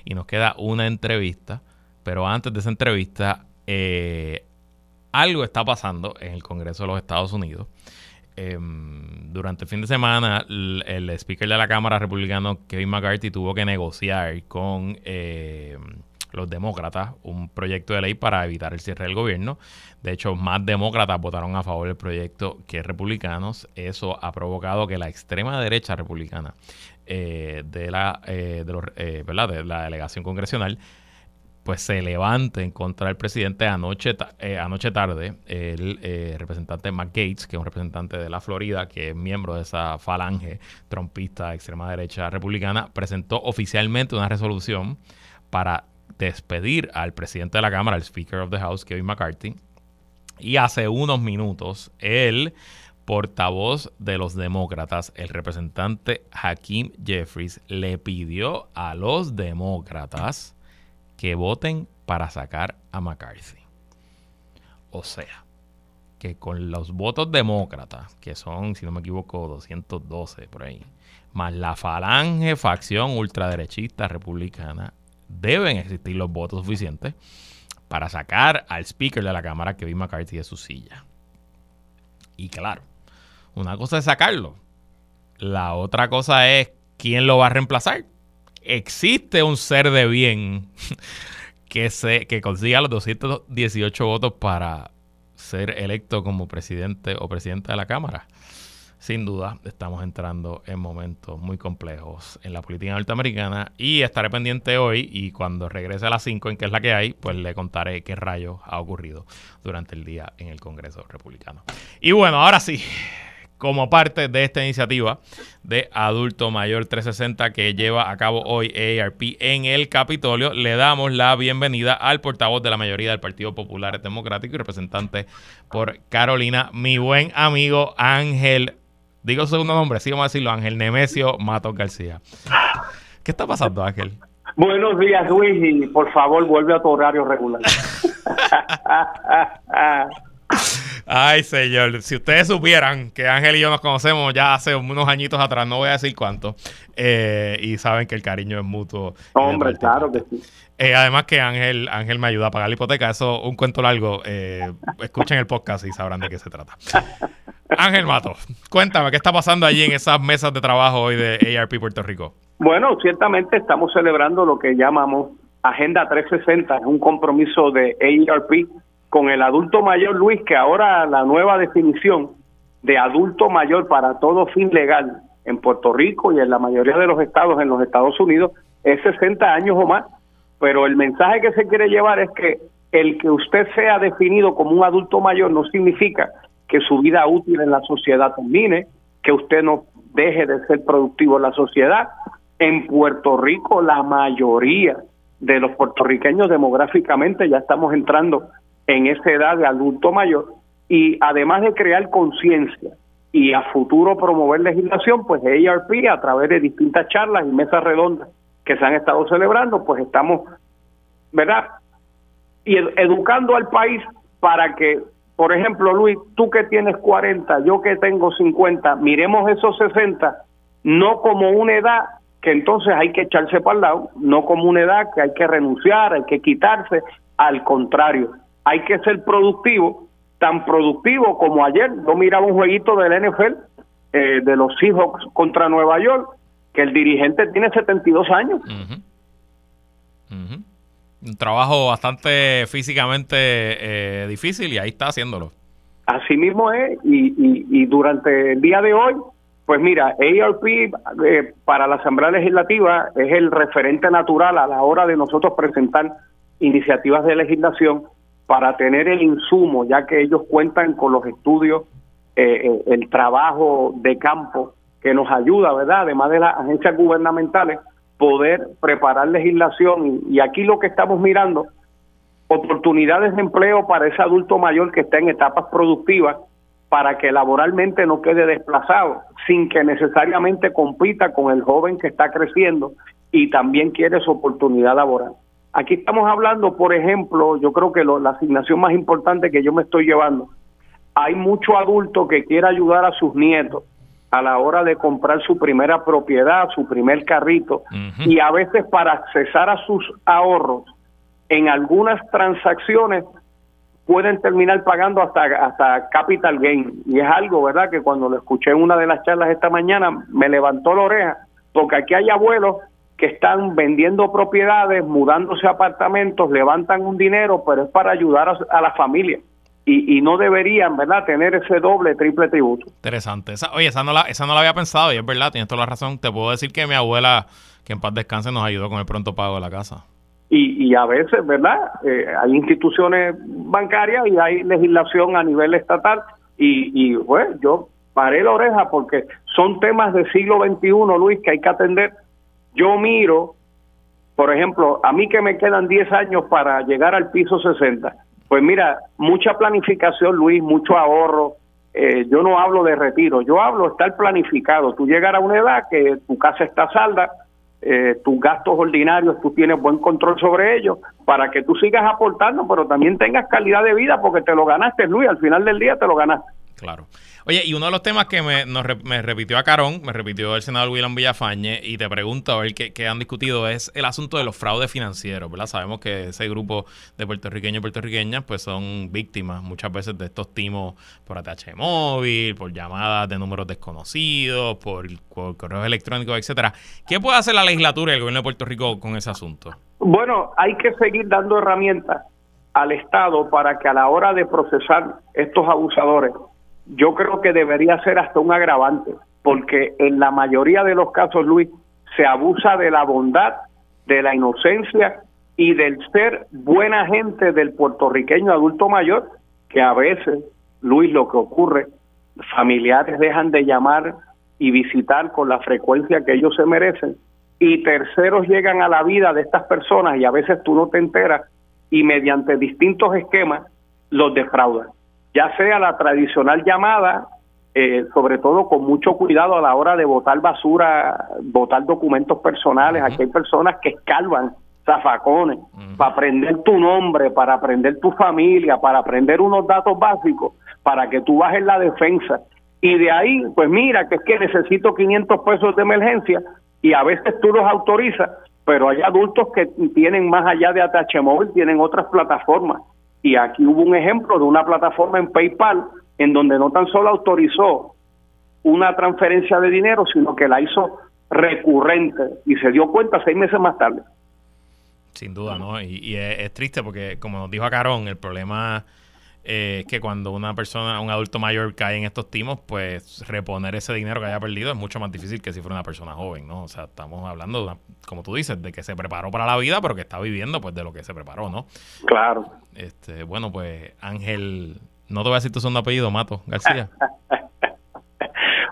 Y nos queda una entrevista pero antes de esa entrevista, eh, algo está pasando en el Congreso de los Estados Unidos. Em, durante el fin de semana, el, speaker de la Cámara republicano, Kevin McCarthy, tuvo que negociar con eh, los demócratas un proyecto de ley para evitar el cierre del gobierno. De hecho, más demócratas votaron a favor del proyecto que republicanos. Eso ha provocado que la extrema derecha republicana eh, de, la, de, los, de la delegación congresional pues se levante en contra del presidente anoche, eh, anoche tarde, el eh, representante Matt Gates, que es un representante de la Florida, que es miembro de esa falange trompista extrema derecha republicana, presentó oficialmente una resolución para despedir al presidente de la Cámara, el Speaker of the House, Kevin McCarthy. Y hace unos minutos, el portavoz de los demócratas, el representante Hakeem Jeffries, le pidió a los demócratas que voten para sacar a McCarthy. O sea, que con los votos demócratas, que son, si no me equivoco, 212 por ahí, más la falange facción ultraderechista republicana, deben existir los votos suficientes para sacar al speaker de la Cámara, Kevin McCarthy, de su silla. Y claro, una cosa es sacarlo, la otra cosa es quién lo va a reemplazar existe un ser de bien (laughs) que, se, que consiga los 218 votos para ser electo como presidente o presidenta de la Cámara. Sin duda, estamos entrando en momentos muy complejos en la política norteamericana y estaré pendiente hoy y cuando regrese a las 5 en que es la que hay, pues le contaré qué rayos ha ocurrido durante el día en el Congreso Republicano. Y bueno, ahora sí, como parte de esta iniciativa de Adulto Mayor 360 que lleva a cabo hoy ARP en el Capitolio. Le damos la bienvenida al portavoz de la mayoría del Partido Popular Democrático y representante por Carolina, mi buen amigo Ángel, digo su segundo nombre, sí vamos a decirlo, Ángel Nemesio Matos García. ¿Qué está pasando, Ángel? Buenos días, Luis, y por favor vuelve a tu horario regular. (laughs) Ay, señor, si ustedes supieran que Ángel y yo nos conocemos ya hace unos añitos atrás, no voy a decir cuánto, eh, y saben que el cariño es mutuo. Hombre, claro que sí. Eh, además que Ángel, Ángel me ayuda a pagar la hipoteca, eso un cuento largo. Eh, escuchen el podcast y sabrán de qué se trata. (laughs) Ángel Mato, cuéntame, ¿qué está pasando allí en esas mesas de trabajo hoy de ARP Puerto Rico? Bueno, ciertamente estamos celebrando lo que llamamos Agenda 360, es un compromiso de ARP con el adulto mayor, Luis, que ahora la nueva definición de adulto mayor para todo fin legal en Puerto Rico y en la mayoría de los estados en los Estados Unidos es 60 años o más, pero el mensaje que se quiere llevar es que el que usted sea definido como un adulto mayor no significa que su vida útil en la sociedad termine, que usted no deje de ser productivo en la sociedad. En Puerto Rico la mayoría de los puertorriqueños demográficamente ya estamos entrando en esa edad de adulto mayor y además de crear conciencia y a futuro promover legislación, pues ARP a través de distintas charlas y mesas redondas que se han estado celebrando, pues estamos, ¿verdad? Y educando al país para que, por ejemplo, Luis, tú que tienes 40, yo que tengo 50, miremos esos 60 no como una edad que entonces hay que echarse para el lado, no como una edad que hay que renunciar, hay que quitarse, al contrario, hay que ser productivo, tan productivo como ayer. Yo miraba un jueguito del NFL eh, de los Seahawks contra Nueva York, que el dirigente tiene 72 años. Un trabajo bastante físicamente eh, difícil y ahí está haciéndolo. Así mismo es, y, y, durante el día de hoy, pues mira, ARP eh, para la Asamblea Legislativa es el referente natural a la hora de nosotros presentar iniciativas de legislación para tener el insumo, ya que ellos cuentan con los estudios, eh, eh, el trabajo de campo que nos ayuda, ¿verdad? Además de las agencias gubernamentales, poder preparar legislación. Y, y aquí lo que estamos mirando, oportunidades de empleo para ese adulto mayor que está en etapas productivas, para que laboralmente no quede desplazado, sin que necesariamente compita con el joven que está creciendo y también quiere su oportunidad laboral. Aquí estamos hablando, por ejemplo, yo creo que lo- la asignación más importante que yo me estoy llevando, hay mucho adulto que quiere ayudar a sus nietos a la hora de comprar su primera propiedad, su primer carrito, y a veces para accesar a sus ahorros en algunas transacciones pueden terminar pagando hasta, hasta capital gain. Y es algo, ¿verdad? Que cuando lo escuché en una de las charlas esta mañana me levantó la oreja, porque aquí hay abuelos que están vendiendo propiedades, mudándose a apartamentos, levantan un dinero, pero es para ayudar a, a la familia. Y, y no deberían, ¿verdad?, tener ese doble, triple tributo. Interesante. Esa- oye, esa no, la, esa no la había pensado y es verdad, tienes toda la razón. Te puedo decir que mi abuela, que en paz descanse, nos ayudó con el pronto pago de la casa. y, y a veces, ¿verdad? Eh, hay instituciones bancarias y hay legislación a nivel estatal y, y pues yo paré la oreja porque son temas del siglo XXI, Luis, que hay que atender. Yo miro, por ejemplo, a mí que me quedan 10 años para llegar al piso 60, pues mira, mucha planificación, Luis, mucho ahorro. Eh, yo no hablo de retiro, yo hablo de estar planificado. Tú llegar a una edad que tu casa está salda, eh, tus gastos ordinarios, tú tienes buen control sobre ellos para que tú sigas aportando, pero también tengas calidad de vida porque te lo ganaste, Luis, al final del día te lo ganaste. Claro. Oye, y uno de los temas que me, repitió a Carón, me repitió el senador William Villafañe, y te pregunto a ver qué, qué han discutido, es el asunto de los fraudes financieros, ¿verdad? Sabemos que ese grupo de puertorriqueños y puertorriqueñas pues son víctimas muchas veces de estos timos por ATH móvil, por llamadas de números desconocidos, por, por correos electrónicos, etcétera. ¿Qué puede hacer la legislatura y el gobierno de Puerto Rico con ese asunto? Bueno, hay que seguir dando herramientas al Estado para que a la hora de procesar estos abusadores, yo creo que debería ser hasta un agravante, porque en la mayoría de los casos, Luis, se abusa de la bondad, de la inocencia y del ser buena gente del puertorriqueño adulto mayor, que a veces, Luis, lo que ocurre, familiares dejan de llamar y visitar con la frecuencia que ellos se merecen y terceros llegan a la vida de estas personas y a veces tú no te enteras y mediante distintos esquemas los defraudan. Ya sea la tradicional llamada, eh, sobre todo con mucho cuidado a la hora de botar basura, botar documentos personales. Aquí hay personas que escalvan zafacones para aprender tu nombre, para aprender tu familia, para aprender unos datos básicos, para que tú bajes la defensa. Y de ahí, pues mira, que es que necesito 500 pesos de emergencia y a veces tú los autorizas, pero hay adultos que tienen más allá de ATH móvil, tienen otras plataformas. Y aquí hubo un ejemplo de una plataforma en PayPal en donde no tan solo autorizó una transferencia de dinero, sino que la hizo recurrente y se dio cuenta seis meses más tarde. Sin duda, ¿no? Y, es, es triste porque, como nos dijo Carón, el problema eh, es que cuando una persona, un adulto mayor cae en estos timos, pues reponer ese dinero que haya perdido es mucho más difícil que si fuera una persona joven, ¿no? O sea, estamos hablando, de una- como tú dices, de que se preparó para la vida, pero que está viviendo pues de lo que se preparó, ¿no? Claro. Este, bueno, pues Ángel, no te voy a decir tu segundo apellido, Mato García. (laughs)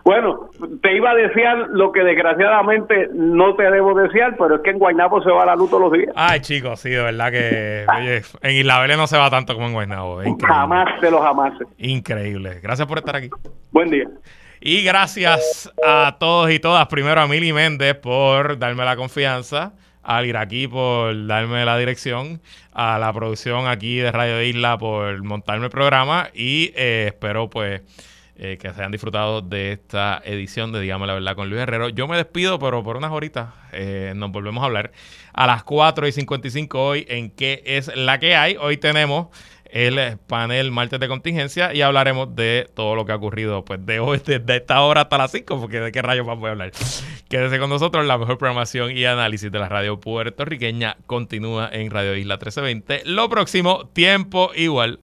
Bueno, te iba a desear lo que desgraciadamente no te debo desear, pero es que en Guaynabo se va la luz todos los días. Ay, chicos, sí, de verdad que oye, en Isla Vélez no se va tanto como en Guaynabo. Jamás de los jamás. Increíble. Gracias por estar aquí. Buen día. Y gracias a todos y todas. Primero a Mili Méndez por darme la confianza. Al Iraquí por darme la dirección. A la producción aquí de Radio Isla por montarme el programa. Y eh, espero pues eh, que se hayan disfrutado de esta edición de Dígame la Verdad con Luis Herrero. Yo me despido, pero por unas horitas eh, nos volvemos a hablar a las 4 y 55 hoy en qué es la que hay. Hoy tenemos el panel martes de contingencia y hablaremos de todo lo que ha ocurrido pues de hoy, desde esta hora hasta las 5, porque de qué rayos más voy a hablar. Quédese con nosotros, la mejor programación y análisis de la radio puertorriqueña continúa en Radio Isla 1320. Lo próximo, tiempo igual